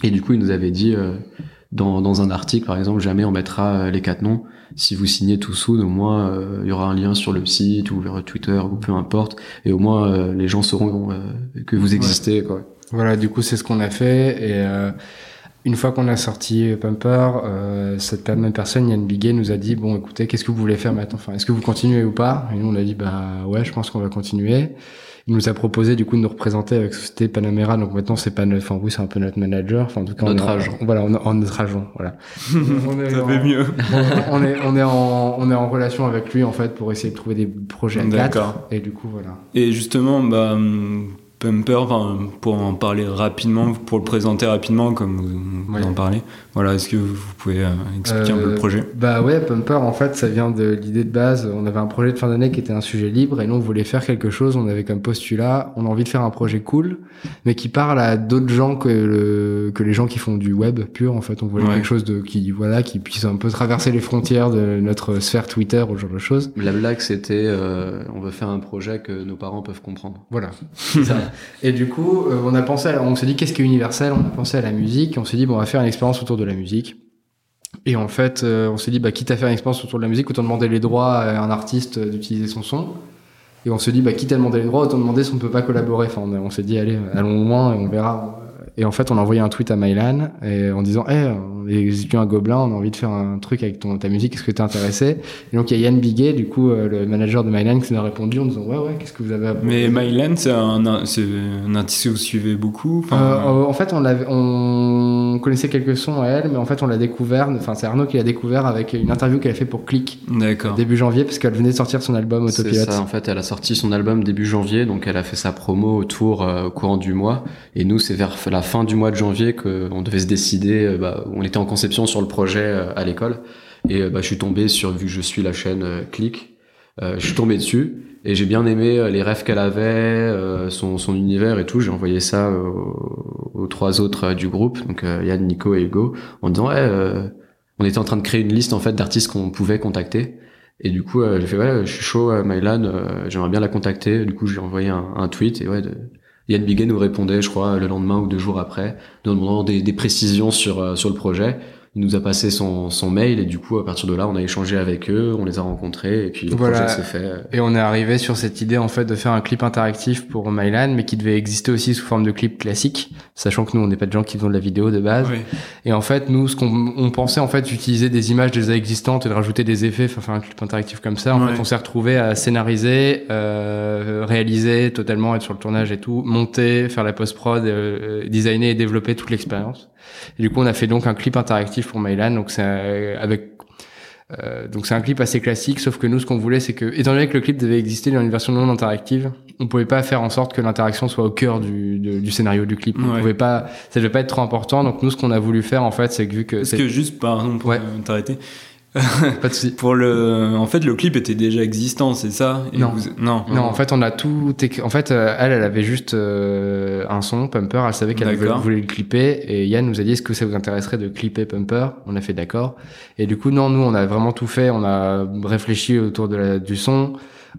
Et du coup, il nous avait dit dans, dans un article, par exemple, jamais on mettra les quatre noms. Si vous signez tout sous, au moins il y aura un lien sur le site ou vers Twitter ou peu importe, et au moins les gens sauront que vous existez. Quoi. Voilà, du coup c'est ce qu'on a fait et une fois qu'on a sorti Pumper, euh, cette même personne, Yann Biguet, nous a dit bon, écoutez, qu'est-ce que vous voulez faire maintenant? Enfin, est-ce que vous continuez ou pas? Et nous, on a dit bah ouais, je pense qu'on va continuer. Il nous a proposé du coup de nous représenter avec Société Panamera. Donc maintenant, c'est pas notre, enfin oui, c'est un peu notre manager. Enfin, en tout cas, notre agent. voilà, on, en notre agent. Voilà. [laughs] on est Ça fait mieux. [laughs] on est, on est en, on est en relation avec lui en fait pour essayer de trouver des projets à D'accord. Et du coup, voilà. Et justement, bah Pumper, enfin, pour en parler rapidement, pour le présenter rapidement, comme vous, en parlez. Voilà, est-ce que vous pouvez euh, expliquer un peu le euh, projet? Bah ouais, Pumper, en fait, ça vient de l'idée de base. On avait un projet de fin d'année qui était un sujet libre, et nous, on voulait faire quelque chose. On avait comme postulat, on a envie de faire un projet cool, mais qui parle à d'autres gens que le, que les gens qui font du web pur. En fait, on voulait quelque chose de qui, voilà, qui puisse un peu traverser les frontières de notre sphère Twitter ou ce genre de choses. La blague, c'était, euh, on veut faire un projet que nos parents peuvent comprendre. Voilà. ça. [laughs] Et du coup, euh, on a pensé, on s'est dit qu'est-ce qui est universel? On a pensé à la musique. On s'est dit bon, on va faire une expérience autour de la musique. Et en fait, euh, on s'est dit bah quitte à faire une expérience autour de la musique, autant demander les droits à un artiste d'utiliser son son. Et on se dit bah quitte à demander les droits, autant demander si on ne peut pas collaborer. Enfin, on, s'est dit allez, allons moins et on verra et en fait, on a envoyé un tweet à Mylan et en disant, hey, on est un gobelin, on a envie de faire un truc avec ton, ta musique, est-ce que t'es intéressé? Et donc, il y a Yann Biguet, du coup, euh, le manager de Mylan, qui nous a répondu en disant, ouais, ouais, qu'est-ce que vous avez à Mais Mylan, c'est un, c'est un artiste que vous suivez beaucoup euh, En fait, on, on connaissait quelques sons à elle, mais en fait, on l'a découvert, enfin, c'est Arnaud qui l'a découvert avec une interview qu'elle a fait pour Click. D'accord. Début janvier, parce qu'elle venait de sortir son album Autopilot. C'est ça, en fait, elle a sorti son album début janvier, donc elle a fait sa promo autour, au courant du mois. Et nous, c'est vers la fin du mois de janvier qu'on devait se décider. Euh, bah, on était en conception sur le projet euh, à l'école. Et euh, bah, je suis tombé sur, vu que je suis la chaîne Click, je suis tombé dessus. Et j'ai bien aimé les rêves qu'elle avait, son, son, univers et tout. J'ai envoyé ça aux, trois autres du groupe, donc Yann, Nico et Hugo, en disant ouais, on était en train de créer une liste en fait d'artistes qu'on pouvait contacter. Et du coup, j'ai fait ouais, je suis chaud, Mylan, j'aimerais bien la contacter. Du coup, j'ai envoyé un, un, tweet et ouais, de, Yann Biguet nous répondait, je crois, le lendemain ou deux jours après, nous demandant des, précisions sur, euh, sur le projet il nous a passé son, son mail et du coup à partir de là on a échangé avec eux, on les a rencontrés et puis le projet s'est fait. Et on est arrivé sur cette idée en fait de faire un clip interactif pour Mylan mais qui devait exister aussi sous forme de clip classique, sachant que nous on n'est pas de gens qui font de la vidéo de base. Et en fait nous ce qu'on on pensait en fait utiliser des images déjà existantes et de rajouter des effets, enfin faire un clip interactif comme ça. En fait on s'est retrouvé à scénariser, euh, réaliser totalement, être sur le tournage et tout, monter, faire la post prod, euh, designer et développer toute l'expérience. Et du coup, on a fait donc un clip interactif pour Mylan. Donc c'est euh, avec euh, donc c'est un clip assez classique, sauf que nous, ce qu'on voulait, c'est que, étant donné que le clip devait exister dans une version non interactive, on pouvait pas faire en sorte que l'interaction soit au cœur du, du scénario du clip. On pouvait pas, ça devait pas être trop important. Donc nous, ce qu'on a voulu faire, en fait, c'est que vu que... Parce que juste, pardon, pour ouais. t'arrêter, pas de souci. [laughs] Pour le, en fait, le clip était déjà existant, c'est ça? Non. non. non. en fait, on a tout. En fait, euh, elle, elle avait juste euh, un son, Pumper. Elle savait qu'elle voulait le clipper. Et Yann nous a dit est-ce que ça vous intéresserait de clipper Pumper? On a fait d'accord. Et du coup, non, nous, on a vraiment tout fait. On a réfléchi autour de la, du son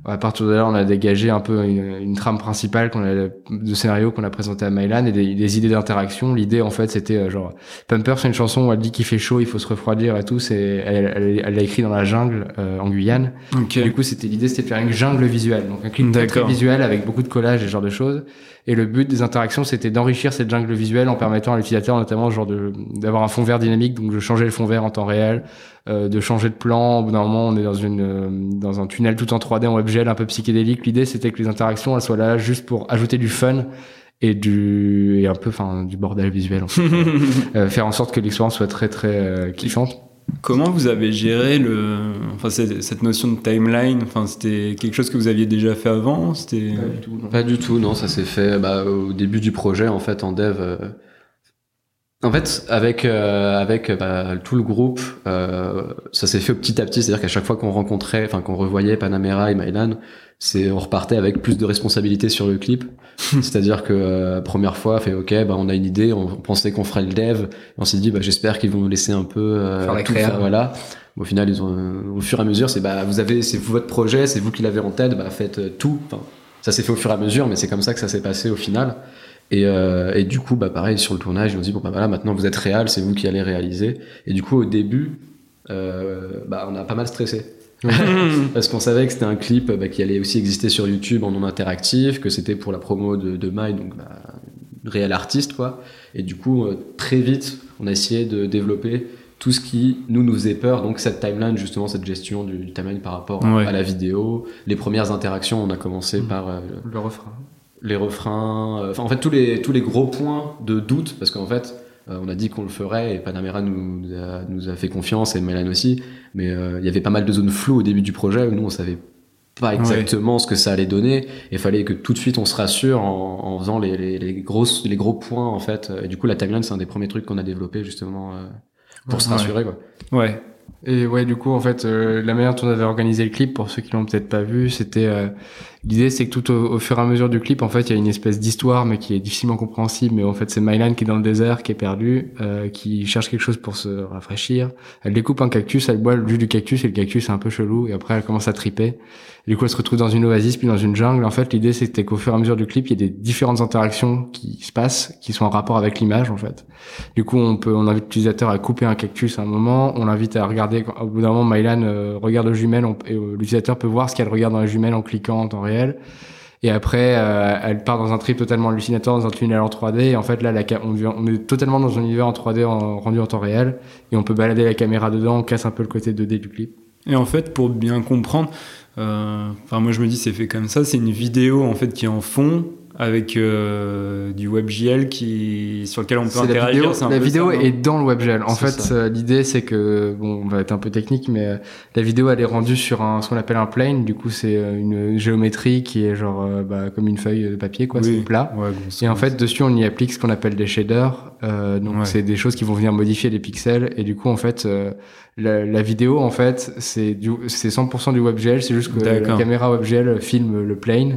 à partir de là, on a dégagé un peu une, trame principale qu'on a, de scénario qu'on a présenté à Mylan et des, idées d'interaction. L'idée, en fait, c'était euh, genre, Pumper, c'est une chanson où elle dit qu'il fait chaud, il faut se refroidir et tout. C'est, elle, elle, l'a écrit dans la jungle euh, en Guyane. Du coup, c'était l'idée, c'était de faire une jungle visuelle, donc un clip très visuel avec beaucoup de collages et ce genre de choses. Et le but des interactions, c'était d'enrichir cette jungle visuelle en permettant à l'utilisateur notamment genre de d'avoir un fond vert dynamique, donc de changer le fond vert en temps réel, euh, de changer de plan. Au bout d'un moment, on est dans une euh, dans un tunnel tout en 3D en WebGL un peu psychédélique. L'idée, c'était que les interactions elles soient là juste pour ajouter du fun et du et un peu enfin du bordel visuel en fait. [laughs] euh, faire en sorte que l'expérience soit très très euh, kiffante Comment vous avez géré le, enfin, cette notion de timeline? Enfin, c'était quelque chose que vous aviez déjà fait avant? C'était pas du tout. Non. Pas du tout, non. Ça s'est fait bah, au début du projet, en fait, en dev. Euh... En fait, avec euh, avec bah, tout le groupe, euh, ça s'est fait petit à petit. C'est-à-dire qu'à chaque fois qu'on rencontrait, enfin qu'on revoyait Panamera et Mylan, c'est on repartait avec plus de responsabilités sur le clip. [laughs] C'est-à-dire que euh, première fois, fait ok, bah on a une idée, on, pensait qu'on ferait le dev, on s'est dit bah j'espère qu'ils vont nous laisser un peu euh, faire la tout faire, voilà. Au final, ils ont euh, au fur et à mesure, c'est bah vous avez c'est votre projet, c'est vous qui l'avez en tête, bah faites euh, tout. Enfin, ça s'est fait au fur et à mesure, mais c'est comme ça que ça s'est passé au final. Et, euh, et, du coup, bah pareil sur le tournage, ils ont dit bon bah voilà, maintenant vous êtes réel, c'est vous qui allez réaliser. Et du coup, au début, euh, bah on a pas mal stressé. [laughs] parce qu'on savait que c'était un clip bah, qui allait aussi exister sur YouTube en non interactif, que c'était pour la promo de, de My, donc bah, réel artiste quoi. Et du coup, euh, très vite, on a essayé de développer tout ce qui nous nous faisait peur, donc cette timeline justement, cette gestion du, timeline par rapport à la vidéo, les premières interactions, on a commencé mmh. par euh, le refrain les refrains, euh, enfin en fait tous les tous les gros points de doute parce qu'en fait euh, on a dit qu'on le ferait et Panamera nous, a, nous a fait confiance et Mélan aussi, mais euh, il y avait pas mal de zones floues au début du projet où nous on savait pas exactement ce que ça allait donner et il fallait que tout de suite on se rassure en, en faisant les, les, les, grosses, les gros points en fait et du coup la timeline c'est un des premiers trucs qu'on a développé justement pour se rassurer quoi. Ouais. Et ouais, du coup, en fait, la manière dont on avait organisé le clip, pour ceux qui l'ont peut-être pas vu, c'était L'idée, c'est que tout au, fur et à mesure du clip, en fait, il y a une espèce d'histoire, mais qui est difficilement compréhensible. Mais en fait, c'est Mylan qui est dans le désert, qui est perdu, euh, qui cherche quelque chose pour se rafraîchir. Elle découpe un cactus, elle boit le jus du cactus, et le cactus est un peu chelou. Et après, elle commence à triper. du coup, elle se retrouve dans une oasis, puis dans une jungle. En fait, l'idée, c'était qu'au fur et à mesure du clip, il y a des différentes interactions qui se passent, qui sont en rapport avec l'image, en fait. Du coup, on peut, on invite l'utilisateur à couper un cactus à un moment. On l'invite à regarder. Au bout d'un moment, Mylan euh, regarde le jumelle, et euh, l'utilisateur peut voir ce qu'elle regarde dans la jumelle en cliquant en temps réel. Et après, euh, elle part dans un trip totalement hallucinatoire, dans un tunnel en 3D. Et en fait, là, on, est totalement dans un univers en 3D rendu en temps réel. Et on peut balader la caméra dedans, on casse un peu le côté 2D du clip. Et en fait, pour bien comprendre, enfin moi je me dis c'est fait comme ça, c'est une vidéo en fait qui est en fond avec euh, du WebGL qui sur lequel on peut interagir. La vidéo, la vidéo est dans le WebGL. En fait, euh, l'idée c'est que bon, on va être un peu technique, mais euh, la vidéo elle est rendue sur un ce qu'on appelle un plane. Du coup, c'est euh, une géométrie qui est genre bah, comme une feuille de papier, quoi, c'est plat. Ouais, et en fait, dessus, on y applique ce qu'on appelle des shaders. donc, c'est des choses qui vont venir modifier les pixels. Et du coup, en fait, la, la, vidéo, en fait, c'est c'est 100% du WebGL. C'est juste que la caméra WebGL filme le plane.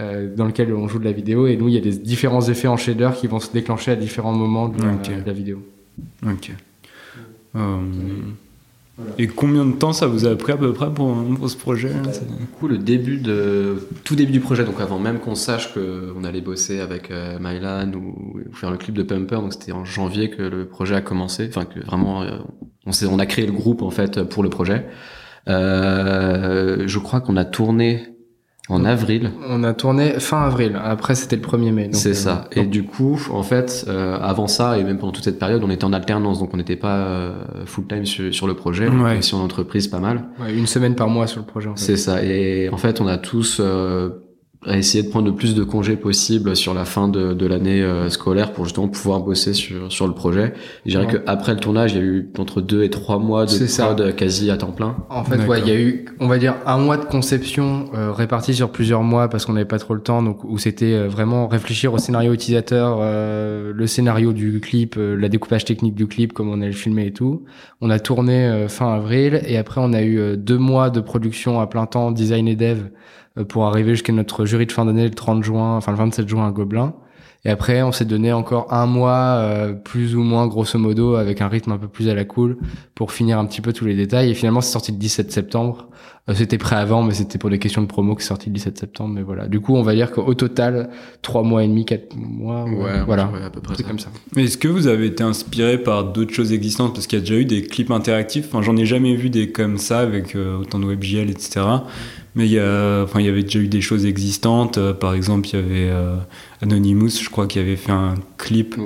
Euh, dans lequel on joue de la vidéo. Et nous, il y a des différents effets en shader qui vont se déclencher à différents moments de, la, vidéo. Ok. Euh, et combien de temps ça vous a pris à peu près pour, ce projet Du coup, le début de tout début du projet, donc avant même qu'on sache qu'on allait bosser avec euh, Mylan ou, faire le clip de Pumper, donc c'était en janvier que le projet a commencé, enfin que vraiment euh, on, on a créé le groupe en fait pour le projet. Euh, je crois qu'on a tourné en avril. On a tourné fin avril. Après, c'était le 1er mai. C'est ça. Euh, et du coup, en fait, euh, avant ça et même pendant toute cette période, on était en alternance, donc on n'était pas euh, full time sur, le projet. Ouais. On en entreprise pas mal. Ouais, une semaine par mois sur le projet. En fait. C'est ça. Et en fait, on a tous à essayer de prendre le plus de congés possible sur la fin de, de l'année euh, scolaire pour justement pouvoir bosser sur, sur le projet. Et je dirais qu'après le tournage, il y a eu entre deux et trois mois de prod quasi à temps plein. En fait, ouais, il y a eu, on va dire, un mois de conception euh, réparti sur plusieurs mois parce qu'on n'avait pas trop le temps, donc où c'était euh, vraiment réfléchir au scénario utilisateur, le scénario du clip, la découpage technique du clip, comment on allait le filmer et tout. On a tourné fin avril et après on a eu deux mois de production à plein temps, design et dev euh, pour arriver jusqu'à notre jury de fin d'année le 30 juin, enfin le 27 juin à Gobelin. Et après, on s'est donné encore un mois, euh, plus ou moins grosso modo, avec un rythme un peu plus à la cool, pour finir un petit peu tous les détails. Et finalement, c'est sorti le 17 septembre. Euh, c'était prêt avant, mais c'était pour des questions de promo que c'est sorti le 17 septembre. Mais voilà. Du coup, on va dire qu'au total, trois mois et demi, quatre mois. Ouais, voilà. à peu près. C'est comme ça. Mais est-ce que vous avez été inspiré par d'autres choses existantes? Parce qu'il y a déjà eu des clips interactifs. Enfin, j'en ai jamais vu des comme ça avec autant de WebGL, etc. Mais il y, a, enfin, il y avait déjà eu des choses existantes. Euh, par exemple, il y avait euh, Anonymous, je crois, qui avait fait un clip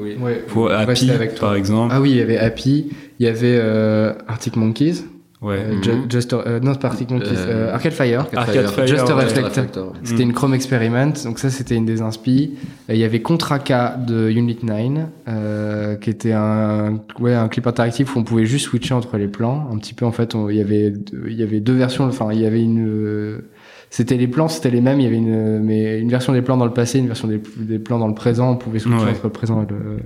pour Happy, par exemple. Ah oui, il y avait Happy. Il y avait euh, Arctic Monkeys. Ouais. Euh, mhm. Just, euh, non, pas Arctic Monkeys, euh, Arcade Fire. Arcade Fire. Just a Reflector. C'était une Chrome Experiment, donc ça c'était une des inspi. Il y avait Contra K de Unit 9, qui était un, ouais, un clip interactif où on pouvait juste switcher entre les plans. Un petit peu en fait, il y avait, il y avait deux versions. Enfin, il y avait une c'était les plans, c'était les mêmes. Il y avait une, mais une version des plans dans le passé, une version des, des plans dans le présent. On pouvait switcher entre le présent et le,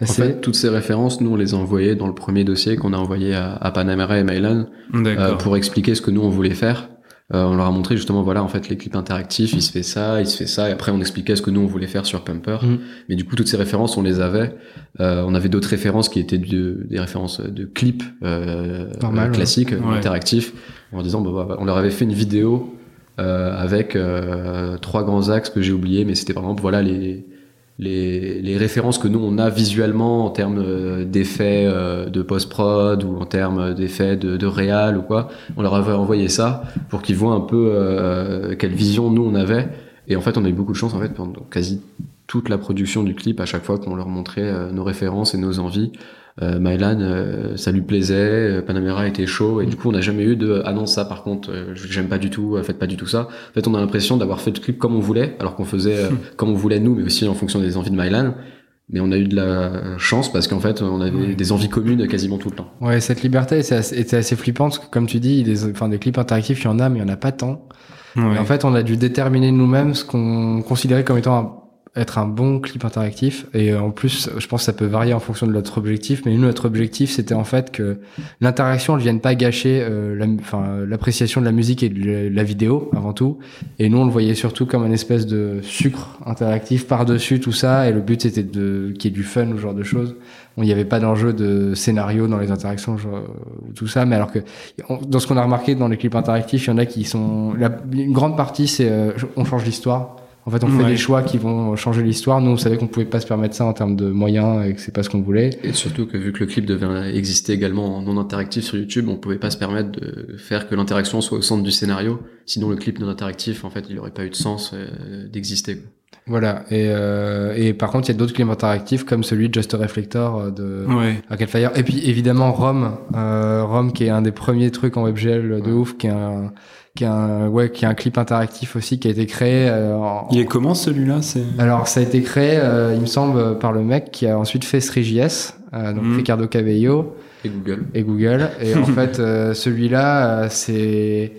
en fait, toutes ces références, nous, on les a envoyées dans le premier dossier qu'on a envoyé à, à Panamera et Mylan euh, pour expliquer ce que nous on voulait faire. Euh, on leur a montré justement, voilà, en fait, les clips interactifs, il se fait ça, il se fait ça, et après on expliquait ce que nous on voulait faire sur Pumper. Mm. Mais du coup, toutes ces références, on les avait. Euh, on avait d'autres références qui étaient de, des références de clips euh, classiques, interactifs, en disant, bah, bah, on leur avait fait une vidéo avec trois grands axes que j'ai oubliés, mais c'était par exemple, voilà les les, les, références que nous on a visuellement en termes euh, d'effets euh, de post-prod ou en termes d'effets de, de réal ou quoi, on leur avait envoyé ça pour qu'ils voient un peu euh, quelle vision nous on avait. Et en fait, on a eu beaucoup de chance en fait pendant quasi toute la production du clip à chaque fois qu'on leur montrait nos références et nos envies euh, Mylan, euh, ça lui plaisait, euh, Panamera était chaud, et du coup on n'a jamais eu de ah non ça par contre euh, j'aime pas du tout, faites pas du tout ça. En fait on a l'impression d'avoir fait le clip comme on voulait, alors qu'on faisait [laughs] comme on voulait nous, mais aussi en fonction des envies de Mylan. Mais on a eu de la chance parce qu'en fait, on avait des envies communes quasiment tout le temps. Ouais, cette liberté était assez, assez flippante. Comme tu dis, des, enfin, des clips interactifs, il y en a, mais il y en a pas tant. en fait, on a dû déterminer nous-mêmes ce qu'on considérait comme étant un être un bon clip interactif. Et euh, en plus je pense que ça peut varier en fonction de notre objectif. Mais nous notre objectif c'était en fait que l'interaction ne vienne pas gâcher euh, l'appréciation de la musique et de la vidéo avant tout. Et nous on le voyait surtout comme une espèce de sucre interactif par dessus tout ça. Et le but c'était de qu'il y ait du fun ou genre de choses. Il n'y avait pas d'enjeu de scénario dans les interactions ou tout ça. Mais alors que dans ce qu'on a remarqué dans les clips interactifs il y en a qui sont une grande partie c'est euh, on change l'histoire En fait, on fait des choix qui vont changer l'histoire. Nous, on savait qu'on pouvait pas se permettre ça en termes de moyens et que c'est pas ce qu'on voulait. Et surtout que vu que le clip devait exister également en non interactif sur YouTube, on pouvait pas se permettre de faire que l'interaction soit au centre du scénario. Sinon, le clip non interactif, en fait, il aurait pas eu de sens euh, d'exister. Voilà. Et, euh, et par contre, il y a d'autres clips interactifs comme celui de Just a Reflector euh, de ouais. Arcade Fire. Et puis évidemment Rome, euh, Rome qui est un des premiers trucs en WebGL de ouf, qui est un qui est un ouais qui est un clip interactif aussi qui a été créé euh, il est comment celui-là? C'est alors ça a été créé euh, il me semble par le mec qui a ensuite fait 3JS euh, donc mm. Ricardo Cabello et Google. Et Google. Et en [laughs] fait, euh, celui-là, euh, c'est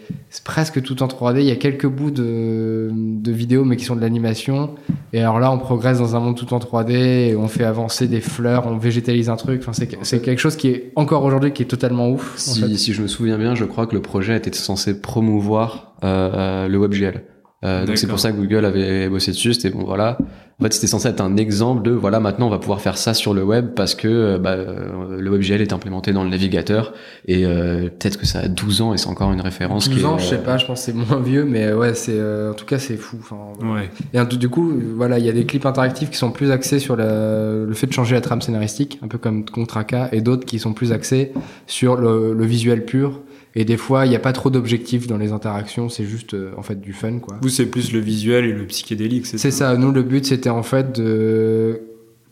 presque tout en 3D. Il y a quelques bouts de, de vidéos, mais qui sont de l'animation. Et alors là, on progresse dans un monde tout en 3D. Et on fait avancer des fleurs, on végétalise un truc. Enfin, c'est quelque chose qui est encore aujourd'hui qui est totalement ouf. Si, si je me souviens bien, je crois que le projet était censé promouvoir euh, le WebGL. Euh, donc c'est pour ça que Google avait bossé dessus. C'était bon, voilà. En fait, c'était censé être un exemple de voilà, maintenant on va pouvoir faire ça sur le web parce que euh, bah, euh, le WebGL est implémenté dans le navigateur et euh, peut-être que ça a 12 ans et c'est encore une référence. 12 ans, je sais pas, je pense que c'est moins vieux, mais ouais, c'est en tout cas c'est fou. Enfin, ouais. Et du coup, voilà, il y a des clips interactifs qui sont plus axés sur le fait de changer la trame scénaristique, un peu comme Contraka, et d'autres qui sont plus axés sur le, le visuel pur et des fois, il n'y a pas trop d'objectifs dans les interactions, c'est juste euh, en fait du fun quoi. Vous, c'est plus le visuel et le psychédélique, c'est ça C'est ça. Nous, le but, c'était en fait de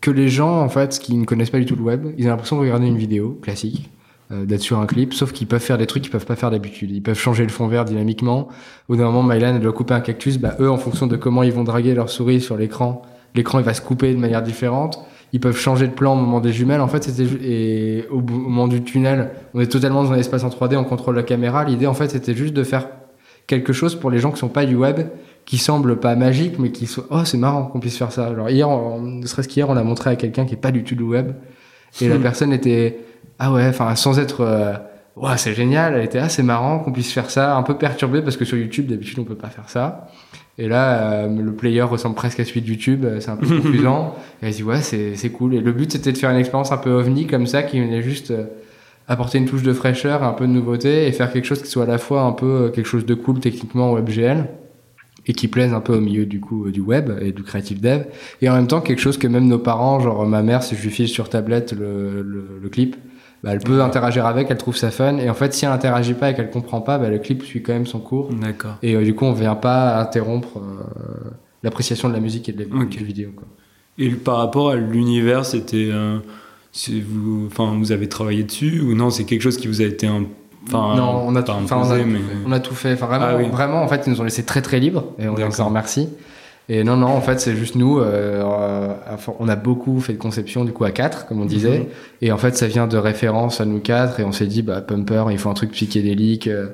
que les gens en fait qui ne connaissent pas du tout le web, ils ont l'impression de regarder une vidéo classique, euh, d'être sur un clip, sauf qu'ils peuvent faire des trucs qu'ils peuvent pas faire d'habitude. Ils peuvent changer le fond vert dynamiquement. Au d'un moment, Mylan elle doit couper un cactus. Bah eux, en fonction de comment ils vont draguer leur souris sur l'écran, l'écran il va se couper de manière différente ils peuvent changer de plan au moment des jumelles. En fait, c'était et au, moment du tunnel, on est totalement dans un espace en 3D, on contrôle la caméra. L'idée, en fait, c'était juste de faire quelque chose pour les gens qui sont pas du web, qui semble pas magique, mais qui sont oh c'est marrant qu'on puisse faire ça. Hier, ne serait-ce qu'hier, on l'a montré à quelqu'un qui est pas du tout du web, et la [laughs] personne était ah ouais, enfin sans être euh, ouais c'est génial, elle était ah c'est marrant qu'on puisse faire ça, un peu perturbée parce que sur YouTube d'habitude on peut pas faire ça. Et là, euh, le player ressemble presque à celui de YouTube, euh, c'est un peu [laughs] confusant. et elle dit ouais, c'est cool. Et le but c'était de faire une expérience un peu ovni comme ça, qui venait juste euh, apporter une touche de fraîcheur, un peu de nouveauté, et faire quelque chose qui soit à la fois un peu quelque chose de cool techniquement WebGL et qui plaise un peu au milieu du coup du web et du creative dev, et en même temps quelque chose que même nos parents, genre ma mère, si je lui file sur tablette le, le, le clip, bah, elle peut interagir avec, elle trouve ça fun. Et en fait, si elle interagit pas et qu'elle comprend pas, bah, le clip suit quand même son cours. D'accord. Et euh, du coup, on vient pas interrompre euh, l'appréciation de la musique et de la vidéo. Quoi. Et par rapport à l'univers, c'était, euh, vous, enfin, vous avez travaillé dessus ou non? C'est quelque chose qui vous a été un Enfin, non, on a, tout, on, a, mais... on a tout fait. Enfin, vraiment, ah vraiment, en fait, ils nous ont laissé très très libres et on les en remercie. Et non, non, en fait, c'est juste nous. Euh, on a beaucoup fait de conception du coup à quatre, comme on disait. Mhm. Et en fait, ça vient de référence à nous quatre. Et on s'est dit, bah, Pumper, il faut un truc psychédélique. Euh,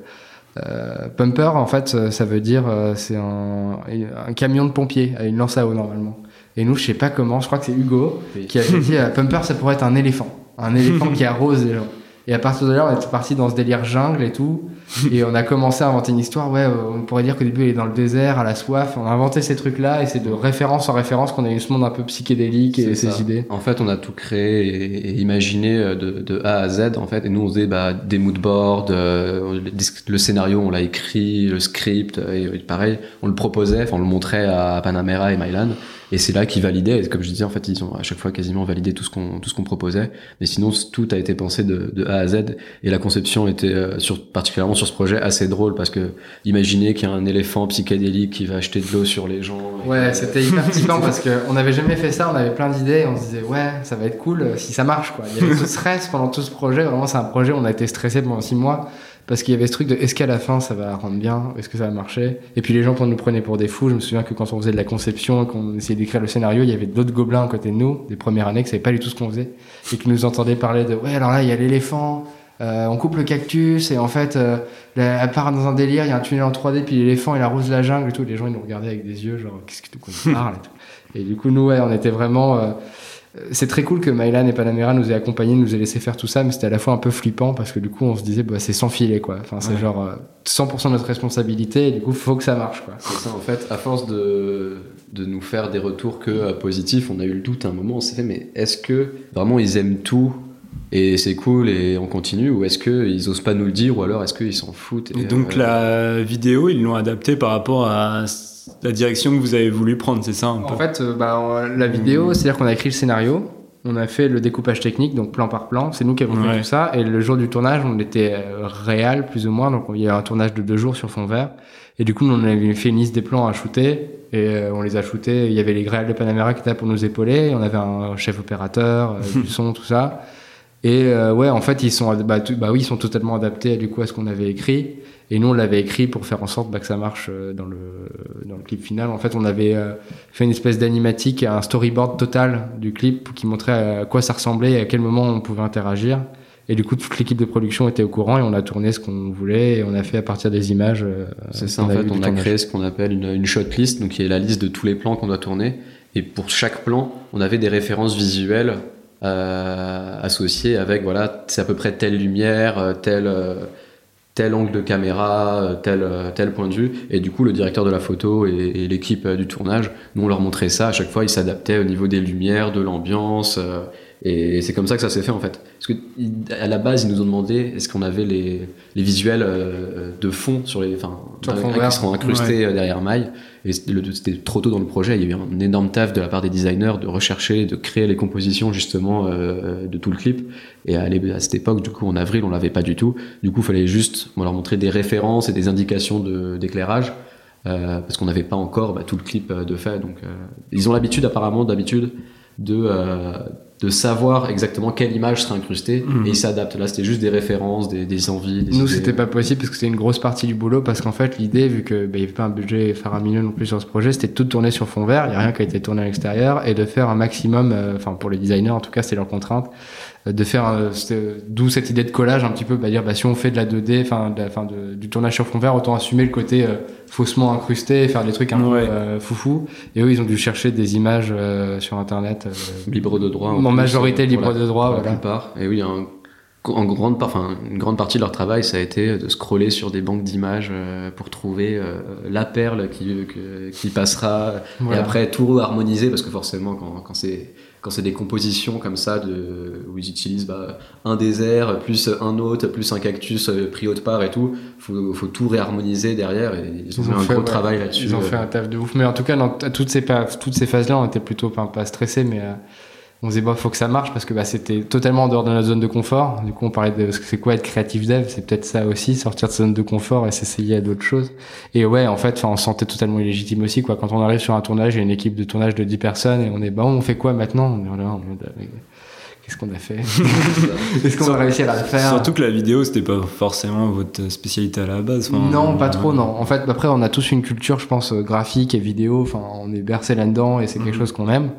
euh Pumper, en fait, ça veut dire, c'est un, un, camion de pompier à une lance à eau normalement. Et nous, je sais pas comment, je crois que c'est Hugo qui a dit, [laughs] Pumper, ça pourrait être un éléphant, un éléphant qui [laughs] arrose les gens. Et à partir de là, on est parti dans ce délire jungle et tout. Et on a commencé à inventer une histoire. Ouais, on pourrait dire qu'au début, il est dans le désert, à la soif. On a inventé ces trucs-là et c'est de référence en référence qu'on a eu ce monde un peu psychédélique et ces idées. En fait, on a tout créé et, imaginé euh, de, de, A à Z, en fait. Et nous, on faisait bah, des moodboards, euh, le, scénario, on l'a écrit, le script, et, pareil, on le proposait, on le montrait à Panamera et Mylan. Et c'est là qu'ils validaient. Et comme je disais, en fait, ils ont à chaque fois quasiment validé tout ce qu'on tout ce qu'on proposait. Mais sinon, tout a été pensé de, de, A à Z. Et la conception était euh, sur, particulièrement sur ce projet assez drôle parce que imaginez qu'il y a un éléphant psychédélique qui va acheter de l'eau sur les gens. Ouais, c'était hyper typant parce que on n'avait jamais fait ça. On avait plein d'idées. On se disait ouais, ça va être cool euh, si ça marche quoi. Il y avait ce [laughs] stress pendant tout ce projet. Vraiment, c'est un projet. On a été stressé pendant six mois parce qu'il y avait ce truc de est-ce qu'à la fin ça va rendre bien, est-ce que ça va marcher? Et puis les gens nous prenaient pour des fous. Je me souviens que quand on faisait de la conception, qu'on essayait d'écrire le scénario, il y avait d'autres gobelins à côté de nous, des premières années, qui savaient pas du tout ce qu'on faisait et qui nous entendaient parler de ouais alors là il y a l'éléphant. Euh, on coupe le cactus et en fait, euh, à part dans un délire, il y a un tunnel en 3D, puis l'éléphant il arrose la jungle et tout. Les gens ils nous regardaient avec des yeux genre qu'est-ce que tu parles et tout. Et du coup nous ouais, on était vraiment euh, c'est très cool que Mylan et Panamera nous aient accompagnés, nous aient laissé faire tout ça, mais c'était à la fois un peu flippant parce que du coup on se disait bah, c'est sans filet quoi. Enfin c'est genre 100% euh, notre responsabilité et du coup faut que ça marche quoi. C'est ça en fait, à force de, de nous faire des retours que euh, positifs, on a eu le doute à un moment, on s'est fait mais est-ce que vraiment ils aiment tout et c'est cool et on continue ou est-ce qu'ils osent pas nous le dire ou alors est-ce qu'ils s'en foutent et, donc euh, la vidéo ils l'ont adaptée par rapport à la direction que vous avez voulu prendre, c'est ça En fait, bah, la vidéo, c'est-à-dire qu'on a écrit le scénario, on a fait le découpage technique, donc plan par plan. C'est nous qui avons fait tout ça. Et le jour du tournage, on était euh, réel, plus ou moins. Donc, il y a un tournage de deux jours sur fond vert. Et du coup, on avait fait une liste des plans à shooter. Et euh, on les a shootés. Il y avait les grêles de Panamera qui étaient là pour nous épauler. On avait un chef opérateur, euh, [laughs] du son, tout ça. Et ouais, en fait, ils sont, bah, bah, oui, ils sont totalement adaptés du coup à ce qu'on avait écrit. Et nous, on l'avait écrit pour faire en sorte bah, que ça marche euh, dans le, dans le clip final. En fait, on avait euh, fait une espèce d'animatique, un storyboard total du clip qui montrait à quoi ça ressemblait et à quel moment on pouvait interagir. Et du coup, toute l'équipe de production était au courant et on a tourné ce qu'on voulait et on a fait à partir des images. Euh, C'est ça, en fait, on a créé ce qu'on appelle une, une shot list, donc qui est la liste de tous les plans qu'on doit tourner. Et pour chaque plan, on avait des références visuelles euh, associées avec, voilà, c'est à peu près telle lumière, telle tel angle de caméra, euh, tel, euh, tel point de vue. Et du coup, le directeur de la photo et, l'équipe euh, du tournage, nous, on leur montrait ça. À chaque fois, ils s'adaptaient au niveau des lumières, de l'ambiance. Et c'est comme ça que ça s'est fait en fait. Parce que à la base, ils nous ont demandé est-ce qu'on avait les, les visuels de fond sur les, enfin, qui seront incrustés derrière Maille. Et c'était trop tôt dans le projet. Il y a eu un énorme taf de la part des designers de rechercher, de créer les compositions justement euh, de tout le clip. Et à, à, cette époque, du coup, en avril, on l'avait pas du tout. Du coup, il fallait juste leur montrer des références et des indications d'éclairage. Euh, parce qu'on n'avait pas encore bah, tout le clip euh, de fait. Donc, euh, ils ont l'habitude, apparemment, d'habitude, de, euh, de savoir exactement quelle image serait incrustée mhm. et ils s'adaptent. Là, c'était juste des références, des, des envies. Des Nous, c'était pas possible parce que c'était une grosse partie du boulot parce qu'en fait, l'idée, vu que bah, il y avait pas un budget faramineux non plus sur ce projet, c'était tout tourner sur fond vert. Il y a rien qui a été tourné à l'extérieur et de faire un maximum, euh, enfin pour les designers en tout cas, c'était leur contrainte, de faire euh, d'où cette idée de collage un petit peu bah dire bah si on fait de la 2D enfin enfin du tournage sur fond vert autant assumer le côté euh, faussement incrusté faire des trucs un peu euh, foufou. Et eux ils ont dû chercher des images sur internet libre de droit en, majorité libre de droit pour la plupart. Et oui un, en grande enfin une grande partie de leur travail ça a été de scroller sur des banques d'images pour trouver la perle qui qui passera et après tout harmoniser parce que forcément quand quand c'est quand c'est des compositions comme ça de, où ils utilisent bah, un désert plus un autre plus un cactus euh, pris autre part et tout faut, faut tout réharmoniser derrière et ils, ont, fait un gros travail là-dessus ils ont fait un taf de ouf. Mais en tout cas dans toutes ces toutes ces phases là on était plutôt pas, pas stressés mais euh, on se disait bah faut que ça marche parce que bah c'était totalement en dehors de notre zone de confort du coup on parlait de ce que c'est quoi être créatif dev c'est peut-être ça aussi sortir de sa zone de confort et s'essayer à d'autres choses et ouais en fait on se sentait totalement illégitime aussi quoi quand on arrive sur un tournage il y a une équipe de tournage de 10 personnes et on est bah on fait quoi maintenant? On est là, qu'est-ce qu'on a fait? [laughs] Est-ce qu'on a réussi à la faire? Surtout que la vidéo, c'était pas forcément votre spécialité à la base. non, pas trop, non. En fait, après, on a tous une culture, je pense, graphique et vidéo. Enfin, on est bercé là-dedans et c'est quelque mhm. chose qu'on aime.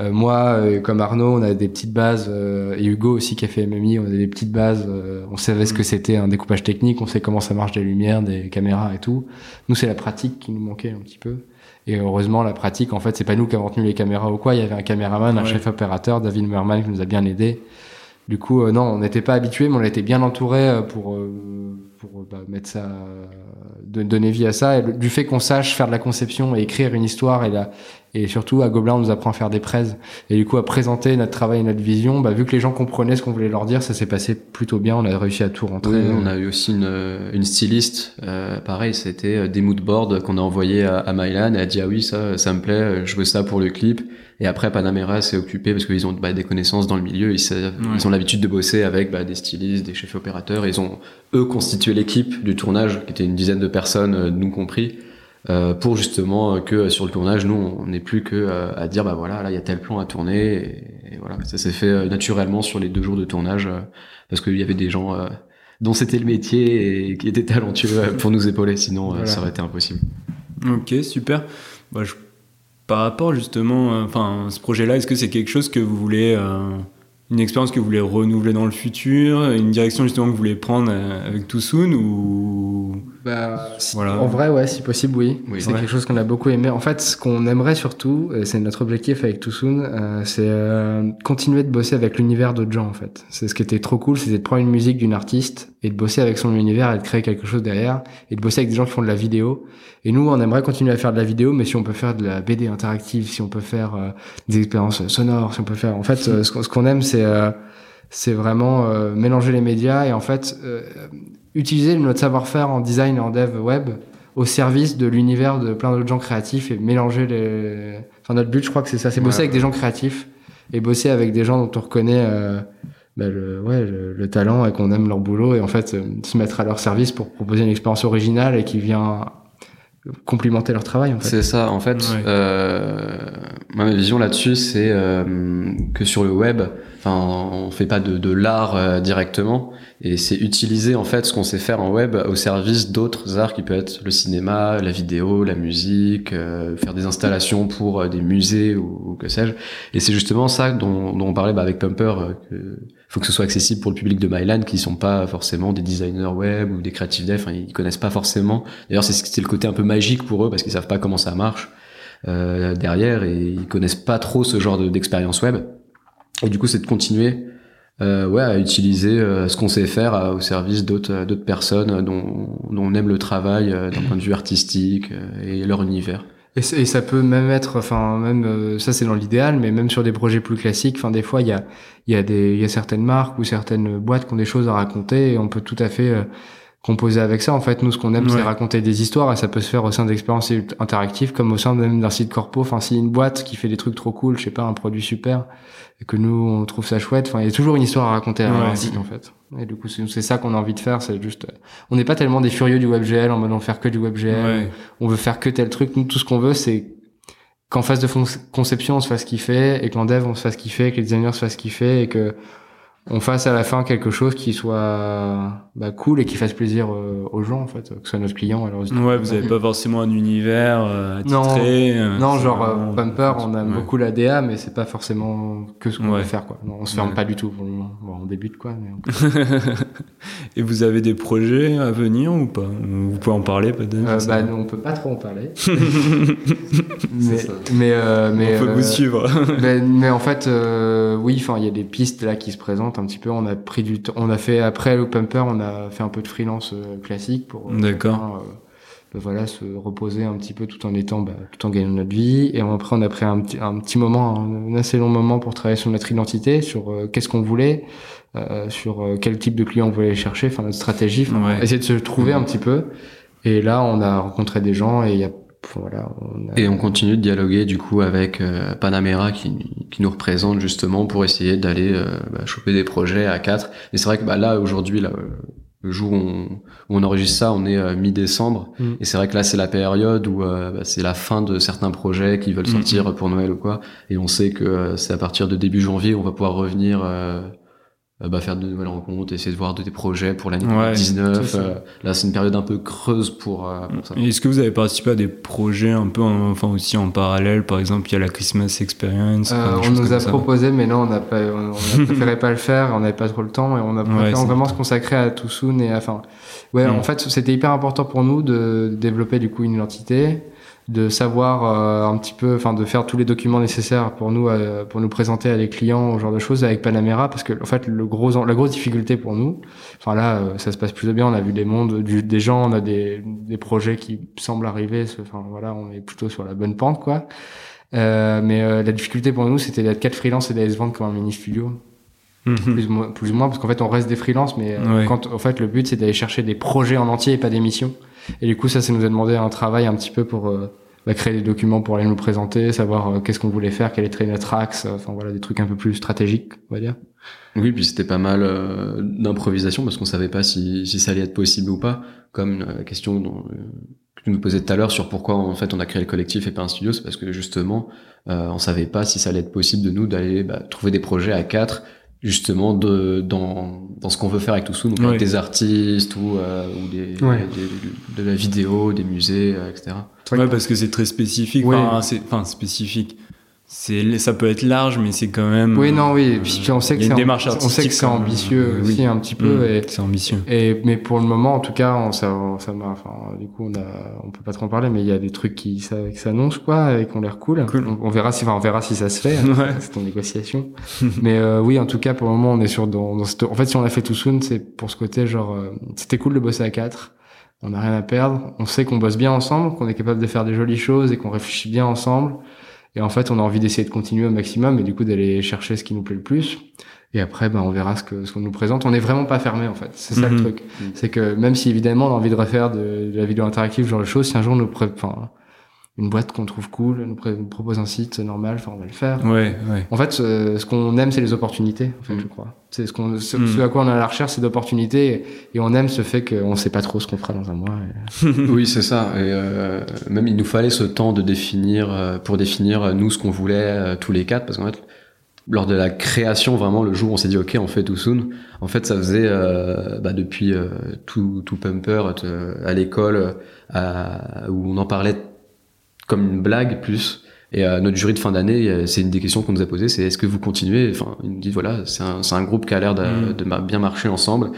Euh, moi, euh, comme Arnaud, on a des petites bases, euh, et Hugo aussi qui a fait MMI, on a des petites bases, on savait ce que mm. c'était un découpage technique, on sait comment ça marche des lumières, des caméras et tout. Nous, c'est la pratique qui nous manquait un petit peu. Et heureusement, la pratique, en fait, c'est pas nous qui avons tenu les caméras ou quoi, il y avait un caméraman, un chef opérateur, David Merman, qui nous a bien aidé. Du coup, non, on n'était pas habitué, mais on était bien entouré pour, pour bah, mettre ça de donner vie à ça. Et du fait qu'on sache faire de la conception et écrire une histoire et, la, et surtout à Gobelin on nous apprend à faire des prêts et du coup à présenter notre travail et notre vision, bah, vu que les gens comprenaient ce qu'on voulait leur dire, ça s'est passé plutôt bien. On a réussi à tout rentrer. on a eu aussi une, une styliste. Euh, pareil, c'était euh, des moodboards qu'on a envoyés à, à Mylan. Elle a dit ah oui ça ça me plaît, je veux ça pour le clip. Et après, Panamera s'est occupé parce qu'ils ont bah, des connaissances dans le milieu. Ils, ils ont l'habitude de bosser avec bah, des stylistes, des chefs opérateurs. Ils ont eux constitué l'équipe du tournage, qui était une dizaine de personnes, euh, nous compris, euh, pour justement que sur le tournage, nous, on n'est plus que euh, à dire bah voilà, là il y a tel plan à tourner. Et, voilà, ça s'est fait naturellement sur les deux jours de tournage parce qu'il y avait des gens dont c'était le métier et qui étaient talentueux pour nous épauler. Sinon, ça aurait été impossible. Ok, super. Bah, je par rapport justement, euh, enfin, ce projet-là, est-ce que c'est quelque chose que vous voulez, euh, une expérience que vous voulez renouveler dans le futur, une direction justement que vous voulez prendre euh, avec Toussoun ou bah, voilà. En vrai, ouais, si possible, oui. c'est quelque chose qu'on a beaucoup aimé. En fait, ce qu'on aimerait surtout, et c'est notre objectif avec Toussoun, euh, c'est euh, continuer de bosser avec l'univers d'autres gens, en fait. C'est ce qui était trop cool, c'était de prendre une musique d'une artiste et de bosser avec son univers et de créer quelque chose derrière et de bosser avec des gens qui font de la vidéo. Et nous, on aimerait continuer à faire de la vidéo, mais si on peut faire de la BD interactive, si on peut faire euh, des expériences sonores, si on peut faire, en fait, ce qu'on aime, c'est c'est vraiment mélanger les médias et en fait utiliser notre savoir-faire en design et en dev web au service de l'univers de plein d'autres gens créatifs et mélanger les. Enfin, notre but, je crois que c'est ça, c'est bosser avec des gens créatifs et bosser avec des gens dont on reconnaît euh, bah, le, ouais, le, talent et qu'on aime leur boulot et en fait se mettre à leur service pour proposer une expérience originale et qui vient complimenter leur travail. En fait. C'est ça, en fait. Euh, ma vision là-dessus, c'est euh, que sur le web, enfin, on fait pas de, de l'art euh, directement, et c'est utiliser en fait ce qu'on sait faire en web au service d'autres arts qui peuvent être le cinéma, la vidéo, la musique, euh, faire des installations pour euh, des musées ou, ou que sais-je. Et c'est justement ça dont, dont on parlait bah, avec Pumper. que faut que ce soit accessible pour le public de Mylan qui sont pas forcément des designers web ou des creative dev, enfin, ils connaissent pas forcément. D'ailleurs, c'est le côté un peu magique pour eux parce qu'ils savent pas comment ça marche euh, derrière et ils connaissent pas trop ce genre d'expérience web. Et du coup, c'est de continuer euh, ouais, à utiliser euh, ce qu'on sait faire euh, au service d'autres d'autres personnes dont, dont on aime le travail d'un point de vue artistique et leur univers. Et, ça peut même être, enfin même euh, ça c'est dans l'idéal, mais même sur des projets plus classiques, enfin des fois il y a il y a des il y a certaines marques ou certaines boîtes qui ont des choses à raconter et on peut tout à fait euh, composer avec ça. En fait, nous ce qu'on aime c'est raconter des histoires et ça peut se faire au sein d'expériences interactives comme au sein même d'un site corpo. Enfin si une boîte qui fait des trucs trop cool, je sais pas un produit super et que nous on trouve ça chouette, enfin il y a toujours une histoire à raconter à un site en fait. Et du coup, c'est ça qu'on a envie de faire. C'est juste, on n'est pas tellement des furieux du WebGL en mode on faire que du WebGL. On veut faire que tel truc. Nous, tout ce qu'on veut, c'est qu'en phase de conception, on se fasse kiffer et qu'en dev, on se fasse kiffer, que les designers se fassent kiffer et que on fasse à la fin quelque chose qui soit bah, cool et qui fasse plaisir euh, aux gens en fait, que ce soit notre client alors Ouais, vous avez pas forcément un univers euh, attitré. Non, euh, non genre euh, Bumper, on aime beaucoup la DA, mais c'est pas forcément que ce qu'on veut faire quoi. Non, on se ferme pas du tout pour le moment. Bon, on débute quoi. Mais [laughs] et vous avez des projets à venir ou pas? Vous pouvez en parler peut-être Bah, on peut pas trop en parler. [laughs] mais mais, mais on peut vous suivre. mais, [laughs] mais, en fait, oui, enfin, il y a des pistes là qui se présentent un petit peu. On a pris du temps, on a fait après le pumper, on a fait un peu de freelance euh, classique pour euh, D'accord. Euh, bah, voilà se reposer un petit peu tout en étant bah, tout en gagnant notre vie et après on a pris un petit un petit moment un, assez long moment pour travailler sur notre identité sur qu'est-ce qu'on voulait sur quel type de client on voulait chercher enfin notre stratégie essayer de se trouver un petit peu et là on a rencontré des gens et il y a voilà, Et on continue de dialoguer du coup avec euh, Panamera qui, qui, nous représente justement pour essayer d'aller euh, bah, choper des projets à quatre. Et c'est vrai que bah, là aujourd'hui, là, le jour où on, où on enregistre ça, on est euh, mi-décembre. Mm. Et c'est vrai que là c'est la période où bah, c'est la fin de certains projets qui veulent mm, sortir pour Noël ou quoi. Et on sait que c'est à partir de début janvier on va pouvoir revenir euh, bah, faire de nouvelles rencontres, essayer de voir des projets pour l'année 2019. Euh, là, c'est une période un peu creuse pour, euh, pour ça. Est-ce que vous avez participé à des projets un peu, enfin aussi en parallèle? Par exemple, il y a la Christmas Experience. on nous a proposé, mais non, on n'a pas, on, [laughs] préféré pas le faire. On n'avait pas trop le temps et on a préféré vraiment se consacrer à Toussoun et enfin, ouais, en mm. fait, c'était hyper important pour nous de développer du coup une identité de savoir euh, un petit peu, enfin de faire tous les documents nécessaires pour nous euh, pour nous présenter à des clients, ce genre de choses avec Panamera, parce que en fait le gros la grosse difficulté pour nous, enfin là euh, ça se passe plutôt bien, on a vu des mondes, du, des gens, on a des, des projets qui semblent arriver, enfin voilà, on est plutôt sur la bonne pente quoi. mais la difficulté pour nous c'était d'être quatre freelance et d'aller se vendre comme un mini studio. Mhm. plus, ou moins, plus, ou moins, parce qu'en fait on reste des freelances, mais quand en fait le but c'est d'aller chercher des projets en entier et pas des missions. Et du coup, ça, ça nous a demandé un travail un petit peu pour euh, bah, créer des documents pour aller nous présenter, savoir euh, qu'est-ce qu'on voulait faire, quel était notre axe, enfin voilà, des trucs un peu plus stratégiques, on va dire. Oui, puis c'était pas mal euh, d'improvisation parce qu'on savait pas si, si ça allait être possible ou pas. Comme la question dont, que tu nous posais tout à l'heure sur pourquoi en fait on a créé le collectif et pas un studio, c'est parce que justement on savait pas si ça allait être possible de nous d'aller bah, trouver des projets à quatre justement de dans, dans ce qu'on veut faire avec tout ça donc avec des artistes ou, euh, ou des, des, de la vidéo des musées euh, etc ouais parce que c'est très spécifique. Enfin, c'est enfin spécifique c'est ça peut être large mais c'est quand même oui non oui. puis on sait que c'est on sait que c'est ambitieux aussi un petit peu mmh, c'est ambitieux. et mais pour le moment en tout cas on, ça ça enfin du coup on a on peut pas trop en parler mais il y a des trucs qui ça qui s'annoncent quoi et qui ont l'air cool, On, verra si enfin on verra si ça se fait hein, c'est en négociation. [laughs] Mais euh, oui en tout cas pour le moment on est sur dans, dans cette... en fait si on a fait tout soon c'est pour ce côté genre euh, c'était cool de bosser à quatre. On n'a rien à perdre. On sait qu'on bosse bien ensemble qu'on est capable de faire des jolies choses et qu'on réfléchit bien ensemble et en fait, on a envie d'essayer de continuer au maximum et du coup d'aller chercher ce qui nous plaît le plus. Et après, ben, on verra ce que ce qu'on nous présente. On n'est vraiment pas fermé en fait. C'est ça le Mhm. truc. C'est que même si évidemment on a envie de refaire de, de la vidéo interactive, genre de choses, si un jour on nous pré... enfin, une boîte qu'on trouve cool nous, nous propose un site normal, enfin on va le faire. Ouais, ouais. En fait, ce qu'on aime, c'est les opportunités. En fait, Mhm. je crois. C'est ce qu'on, ce, Mhm. ce à quoi on est à la recherche, c'est d'opportunités, et, et on aime ce fait qu'on sait pas trop ce qu'on fera dans un mois. et- [laughs] oui, c'est ça. Et euh, même il nous fallait ce temps de définir, euh, pour définir euh, nous ce qu'on voulait euh, tous les quatre, parce qu'en fait, lors de la création, vraiment le jour où on s'est dit ok, on fait tout soon. En fait, ça faisait euh, bah, depuis euh, tout, tout pumper à l'école, euh, où on en parlait comme une blague plus. Et à notre jury de fin d'année, c'est une des questions qu'on nous a posées, c'est est-ce que vous continuez? Enfin, ils nous disent voilà, c'est un, groupe qui a l'air de, Mm. de bien marcher ensemble.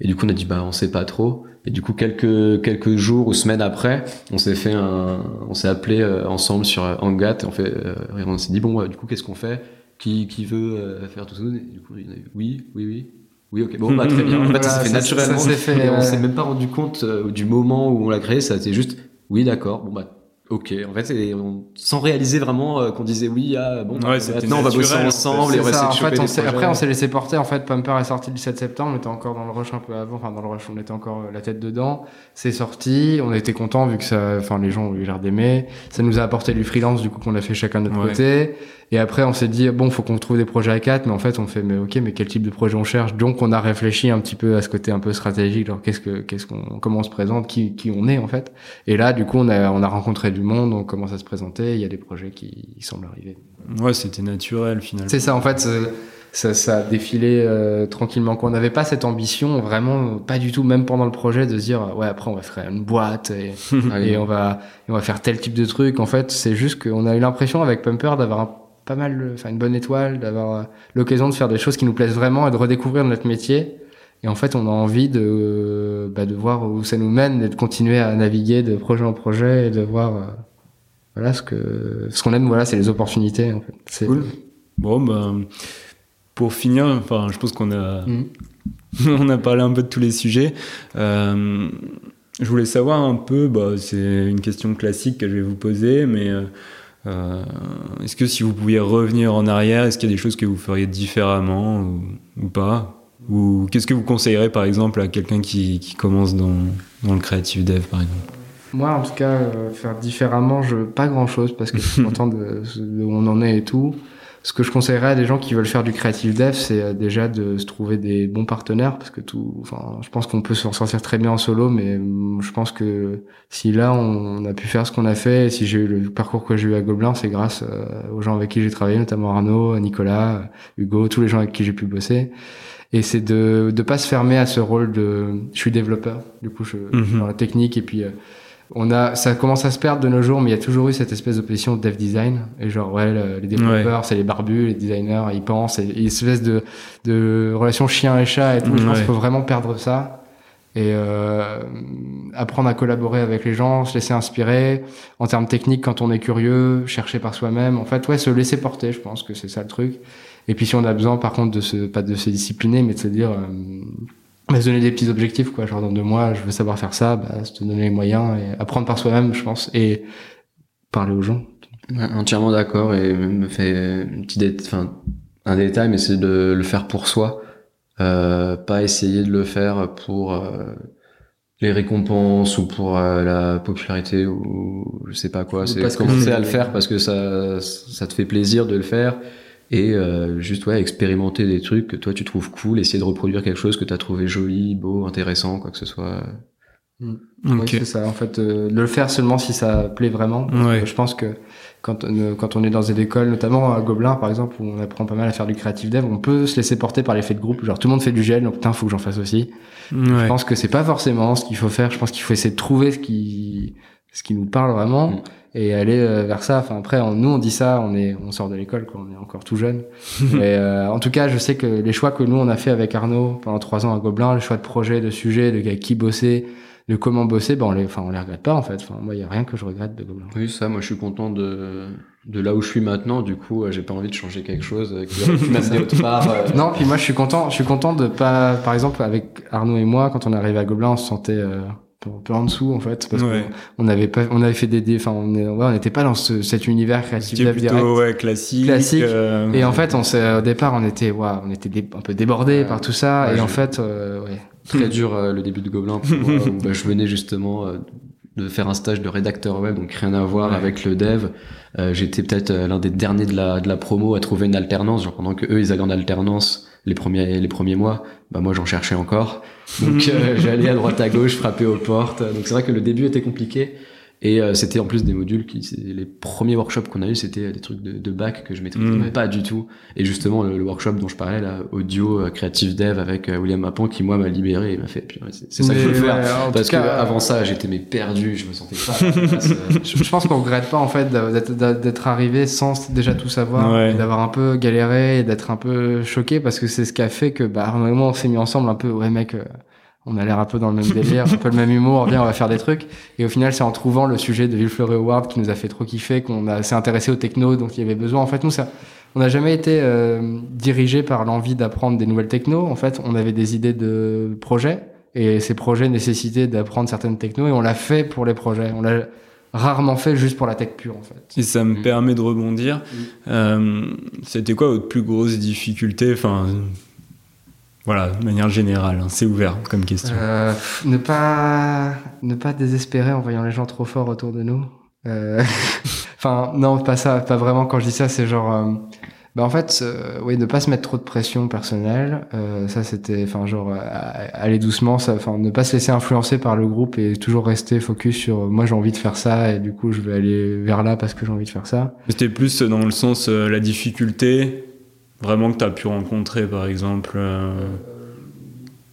Et du coup, on a dit bah on sait pas trop. Et du coup, quelques quelques jours ou semaines après, on s'est fait un, on s'est appelé euh, ensemble sur euh, Hangat. Et on fait, euh, et on s'est dit bon, du coup, qu'est-ce qu'on fait? Qui qui veut faire tout ça? Et du coup, il y en a eu, oui, oui, oui. Oui, ok, bon, bah, très bien. En fait, ça Voilà, s'est fait ça- naturellement. ça s'est fait, et on s'est même pas rendu compte du moment où on l'a créé. Ça a été juste, oui, d'accord, bon, bah, ok. En fait, et on, sans réaliser vraiment euh, qu'on disait oui, ah, bon, bah, Ouais, maintenant on va bosser ensemble et C'est on va ça, en fait, on s'est- après, on s'est laissé porter. En fait, Pumper est sorti le 7 septembre. On était encore dans le rush un peu avant. Enfin, dans le rush, on était encore euh, la tête dedans. C'est sorti. On était content vu que ça, enfin, les gens ont eu l'air d'aimer. Ça nous a apporté du freelance, du coup, qu'on a fait chacun de notre Ouais. côté. Et après, on s'est dit, bon, faut qu'on trouve des projets à quatre. Mais en fait, on fait, mais ok, mais quel type de projet on cherche? Donc, on a réfléchi un petit peu à ce côté un peu stratégique. Alors, qu'est-ce que, qu'est-ce qu'on, comment on se présente, qui, qui on est, en fait. Et là, du coup, on a, on a rencontré du monde. On commence à se présenter. Il y a des projets qui semblent arriver. Ouais, c'était naturel finalement. C'est ça, en fait, ça, ça a défilé euh, tranquillement. Quoi. On n'avait pas cette ambition, vraiment, pas du tout, même pendant le projet, de se dire, ouais, après, on va faire une boîte et, [laughs] et on, va, et on va faire tel type de truc. En fait, c'est juste qu'on a eu l'impression avec Pumper d'avoir un- pas mal, enfin, une bonne étoile, d'avoir euh, l'occasion de faire des choses qui nous plaisent vraiment et de redécouvrir notre métier. Et en fait, on a envie de, euh, bah, de voir où ça nous mène et de continuer à naviguer de projet en projet et de voir, euh, voilà, ce que, ce qu'on aime, voilà, c'est les opportunités, en fait. C'est- Cool. Bon, ben, pour finir, enfin, je pense qu'on a, [laughs] on a parlé un peu de tous les sujets. Euh, je voulais savoir un peu, bah, c'est une question classique que je vais vous poser, mais euh, euh, est-ce que si vous pouviez revenir en arrière, est-ce qu'il y a des choses que vous feriez différemment ou, ou pas Ou qu'est-ce que vous conseillerez par exemple à quelqu'un qui, qui commence dans, dans le creative dev par exemple Moi, en tout cas, euh, faire différemment, je pas grand chose parce que je suis [laughs] content de, de où on en est et tout. Ce que je conseillerais à des gens qui veulent faire du creative dev, c'est euh, déjà de se trouver des bons partenaires parce que tout, enfin, je pense qu'on peut s'en sortir très bien en solo, mais hum, je pense que si là on a pu faire ce qu'on a fait, et si j'ai eu le parcours que j'ai eu à Gobelin, c'est grâce euh, aux gens avec qui j'ai travaillé, notamment Arnaud, Nicolas, Hugo, tous les gens avec qui j'ai pu bosser. Et c'est de de pas se fermer à ce rôle de je suis développeur. Du coup, je, Mhm. dans la technique et puis euh, on a ça commence à se perdre de nos jours, mais il y a toujours eu cette espèce d'opposition de dev design et genre ouais le- les développeurs c'est les barbus, les designers ils pensent et, et une espèce de de relation chien et chat et tout. Je pense Ouais. qu'il faut vraiment perdre ça et euh, apprendre à collaborer avec les gens, se laisser inspirer en termes techniques quand on est curieux, chercher par soi-même. En fait, ouais, se laisser porter, je pense que c'est ça le truc. Et puis si on a besoin, par contre, de se pas de se discipliner, mais de se dire, euh, bah, se donner des petits objectifs, quoi. Genre dans deux mois, je veux savoir faire ça, bah, se donner les moyens et apprendre par soi-même, je pense, et parler aux gens. Ouais, entièrement d'accord et me fait un petit dé- enfin un détail mais c'est de le faire pour soi euh, pas essayer de le faire pour euh, les récompenses ou pour euh, la popularité ou je sais pas quoi c'est parce que commencer à le faire parce que ça ça te fait plaisir de le faire et euh, juste ouais expérimenter des trucs que toi tu trouves cool essayer de reproduire quelque chose que tu as trouvé joli beau intéressant quoi que ce soit Oui, Ok. c'est ça. En fait, euh, de le faire seulement si ça plaît vraiment. Ouais. Je pense que quand on, quand on est dans des écoles, notamment à Gobelin par exemple, où on apprend pas mal à faire du creative dev, on peut se laisser porter par l'effet de groupe. Genre tout le monde fait du gel, donc putain, faut que j'en fasse aussi. Je Ouais. pense que c'est pas forcément ce qu'il faut faire. Je pense qu'il faut essayer de trouver ce qui, ce qui nous parle vraiment Mm. Et aller euh, vers ça. Enfin après, on- nous on dit ça, on est, on sort de l'école, quoi. On est encore tout jeune. [laughs] Mais euh, en tout cas, je sais que les choix que nous on a fait avec Arnaud pendant trois ans à Gobelin, les choix de projets, de sujets, de qui bosser, de comment bosser, ben on les, enfin on les regrette pas en fait. Enfin moi, il y a rien que je regrette de Gobelin. Oui, ça, moi je suis content de, de là où je suis maintenant. Du coup, euh, j'ai pas envie de changer quelque chose euh, [laughs] qui m'amener autre part. euh. Non, puis moi je suis content, je suis content de pas, par exemple avec Arnaud et moi, quand on est arrivé à Gobelin, on se sentait, euh, peu, en dessous en fait parce qu'on avait pas on avait fait des enfin on on n'était pas dans ce, cet univers créatif plutôt ouais, classique classique. euh, et en fait on s'est au départ on était ouais, on était un peu débordé par tout ça. Et en fait euh, ouais. Très [laughs] dur euh, le début de Gobelin pour, où, [laughs] bah, je venais justement de faire un stage de rédacteur web donc rien à voir avec le dev. J'étais peut-être l'un des derniers de la de la promo à trouver une alternance genre pendant que eux ils allaient en alternance les premiers les premiers mois bah moi j'en cherchais encore. Donc euh, [laughs] j'allais à droite à gauche frapper aux portes. Donc c'est vrai que le début était compliqué et euh, c'était en plus des modules qui, les premiers workshops qu'on a eu, c'était des trucs de, de, bac que je maîtrisais mm. pas du tout. Et justement, le, workshop dont je parlais, là, audio, euh, creative dev avec euh, William Mapon, qui moi m'a libéré et m'a fait, c'est ça que je veux faire. Parce que avant ça, j'étais mais perdu, je me sentais pas. [laughs] je, pense qu'on regrette pas en fait d'être arrivé sans déjà tout savoir, d'avoir un peu galéré et d'être un peu choqué parce que c'est ce qui a fait que, bah, moment on s'est mis ensemble un peu, ouais mec on a l'air un peu dans le même délire, un peu le même humour, viens, on va faire des trucs. Et au final, c'est en trouvant le sujet de Villefleury Award qui nous a fait trop kiffer, qu'on s'est intéressé au techno, donc il y avait besoin. En fait, nous, ça, on n'a jamais été euh, dirigé par l'envie d'apprendre des nouvelles techno. En fait, on avait des idées de projets et ces projets nécessitaient d'apprendre certaines techno et on l'a fait pour les projets. On l'a rarement fait juste pour la tech pure en fait. Et ça me mm. permet de rebondir. Mm. Euh, C'était quoi votre plus grosse difficulté? Enfin, voilà, de manière générale, hein, c'est ouvert comme question. Euh, ne pas ne pas désespérer en voyant les gens trop forts autour de nous. Euh, [laughs] enfin, non, pas ça, pas vraiment. Quand je dis ça, c'est genre, euh, bah en fait, oui, ne pas se mettre trop de pression personnelle. ça, c'était, enfin, genre, aller doucement. enfin, ne pas se laisser influencer par le groupe et toujours rester focus sur, moi, j'ai envie de faire ça et du coup, je vais aller vers là parce que j'ai envie de faire ça. C'était plus dans le sens la difficulté vraiment que tu as pu rencontrer, par exemple euh,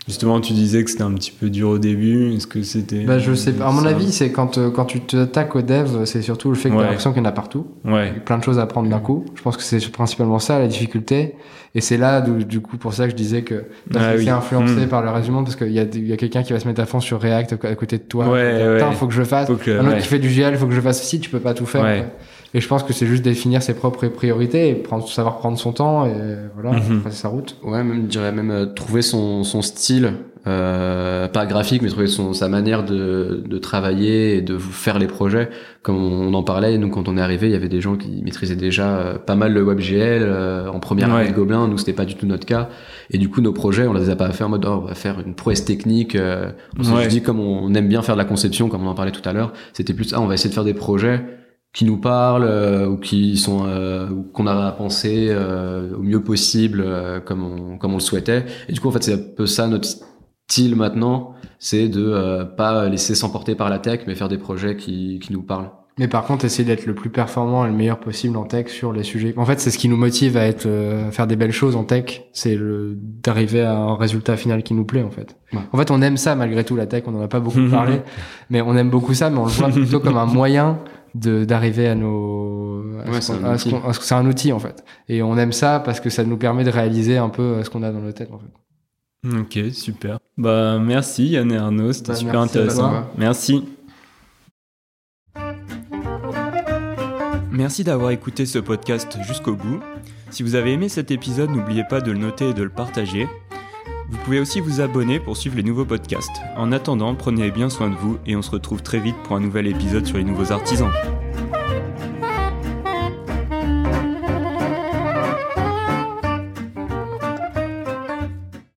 Justement, tu disais que c'était un petit peu dur au début. Est-ce que c'était. Bah, je sais pas. À mon avis, c'est quand, euh, quand tu t'attaques au dev, c'est surtout le fait que tu as l'impression qu'il y en a partout. Ouais. plein de choses à apprendre d'un coup. Je pense que c'est principalement ça, la difficulté. Et c'est là, du, coup, pour ça que je disais que tu ah, oui. influencé hmm. par le reste du monde parce qu'il y a, y a quelqu'un qui va se mettre à fond sur React à côté de toi. Ouais, ouais. faut que je fasse. un autre qui fait du GL, faut que je fasse aussi. Tu peux pas tout faire. Et je pense que c'est juste définir ses propres priorités et prendre, savoir prendre son temps et voilà, passer sa route. Ouais, même, je dirais même euh, trouver son, son style, euh, pas graphique, mais trouver son, sa manière de, de travailler et de faire les projets. Comme on en parlait, nous quand on est arrivé, il y avait des gens qui maîtrisaient déjà euh, pas mal le WebGL euh, en première année de Gobelin. Nous, c'était pas du tout notre cas. Et du coup, nos projets, on les a pas fait en mode oh, on va faire une prouesse technique. on s'est dit comme on aime bien faire de la conception, comme on en parlait tout à l'heure, c'était plus ah on va essayer de faire des projets qui nous parlent euh, ou qui sont euh, qu'on a pensé euh, au mieux possible euh, comme on comme on le souhaitait. Et du coup en fait c'est un peu ça notre style maintenant c'est de pas laisser s'emporter par la tech mais faire des projets qui qui nous parlent. Mais par contre essayer d'être le plus performant et le meilleur possible en tech sur les sujets. En fait c'est ce qui nous motive à être faire des belles choses en tech. C'est d'arriver à un résultat final qui nous plaît en fait. En fait on aime ça malgré tout la tech. On en a pas beaucoup [laughs] parlé. Mais on aime beaucoup ça mais on le voit [laughs] plutôt comme un moyen d'arriver à nos c'est un, outil. en fait. Et on aime ça parce que ça nous permet de réaliser un peu euh, ce qu'on a dans nos têtes en fait. Ok super. Bah merci Yann et Arnaud c'était bah, super intéressant. merci. Merci d'avoir écouté ce podcast jusqu'au bout. Si vous avez aimé cet épisode, n'oubliez pas de le noter et de le partager. Vous pouvez aussi vous abonner pour suivre les nouveaux podcasts. En attendant, prenez bien soin de vous et on se retrouve très vite pour un nouvel épisode sur les nouveaux artisans.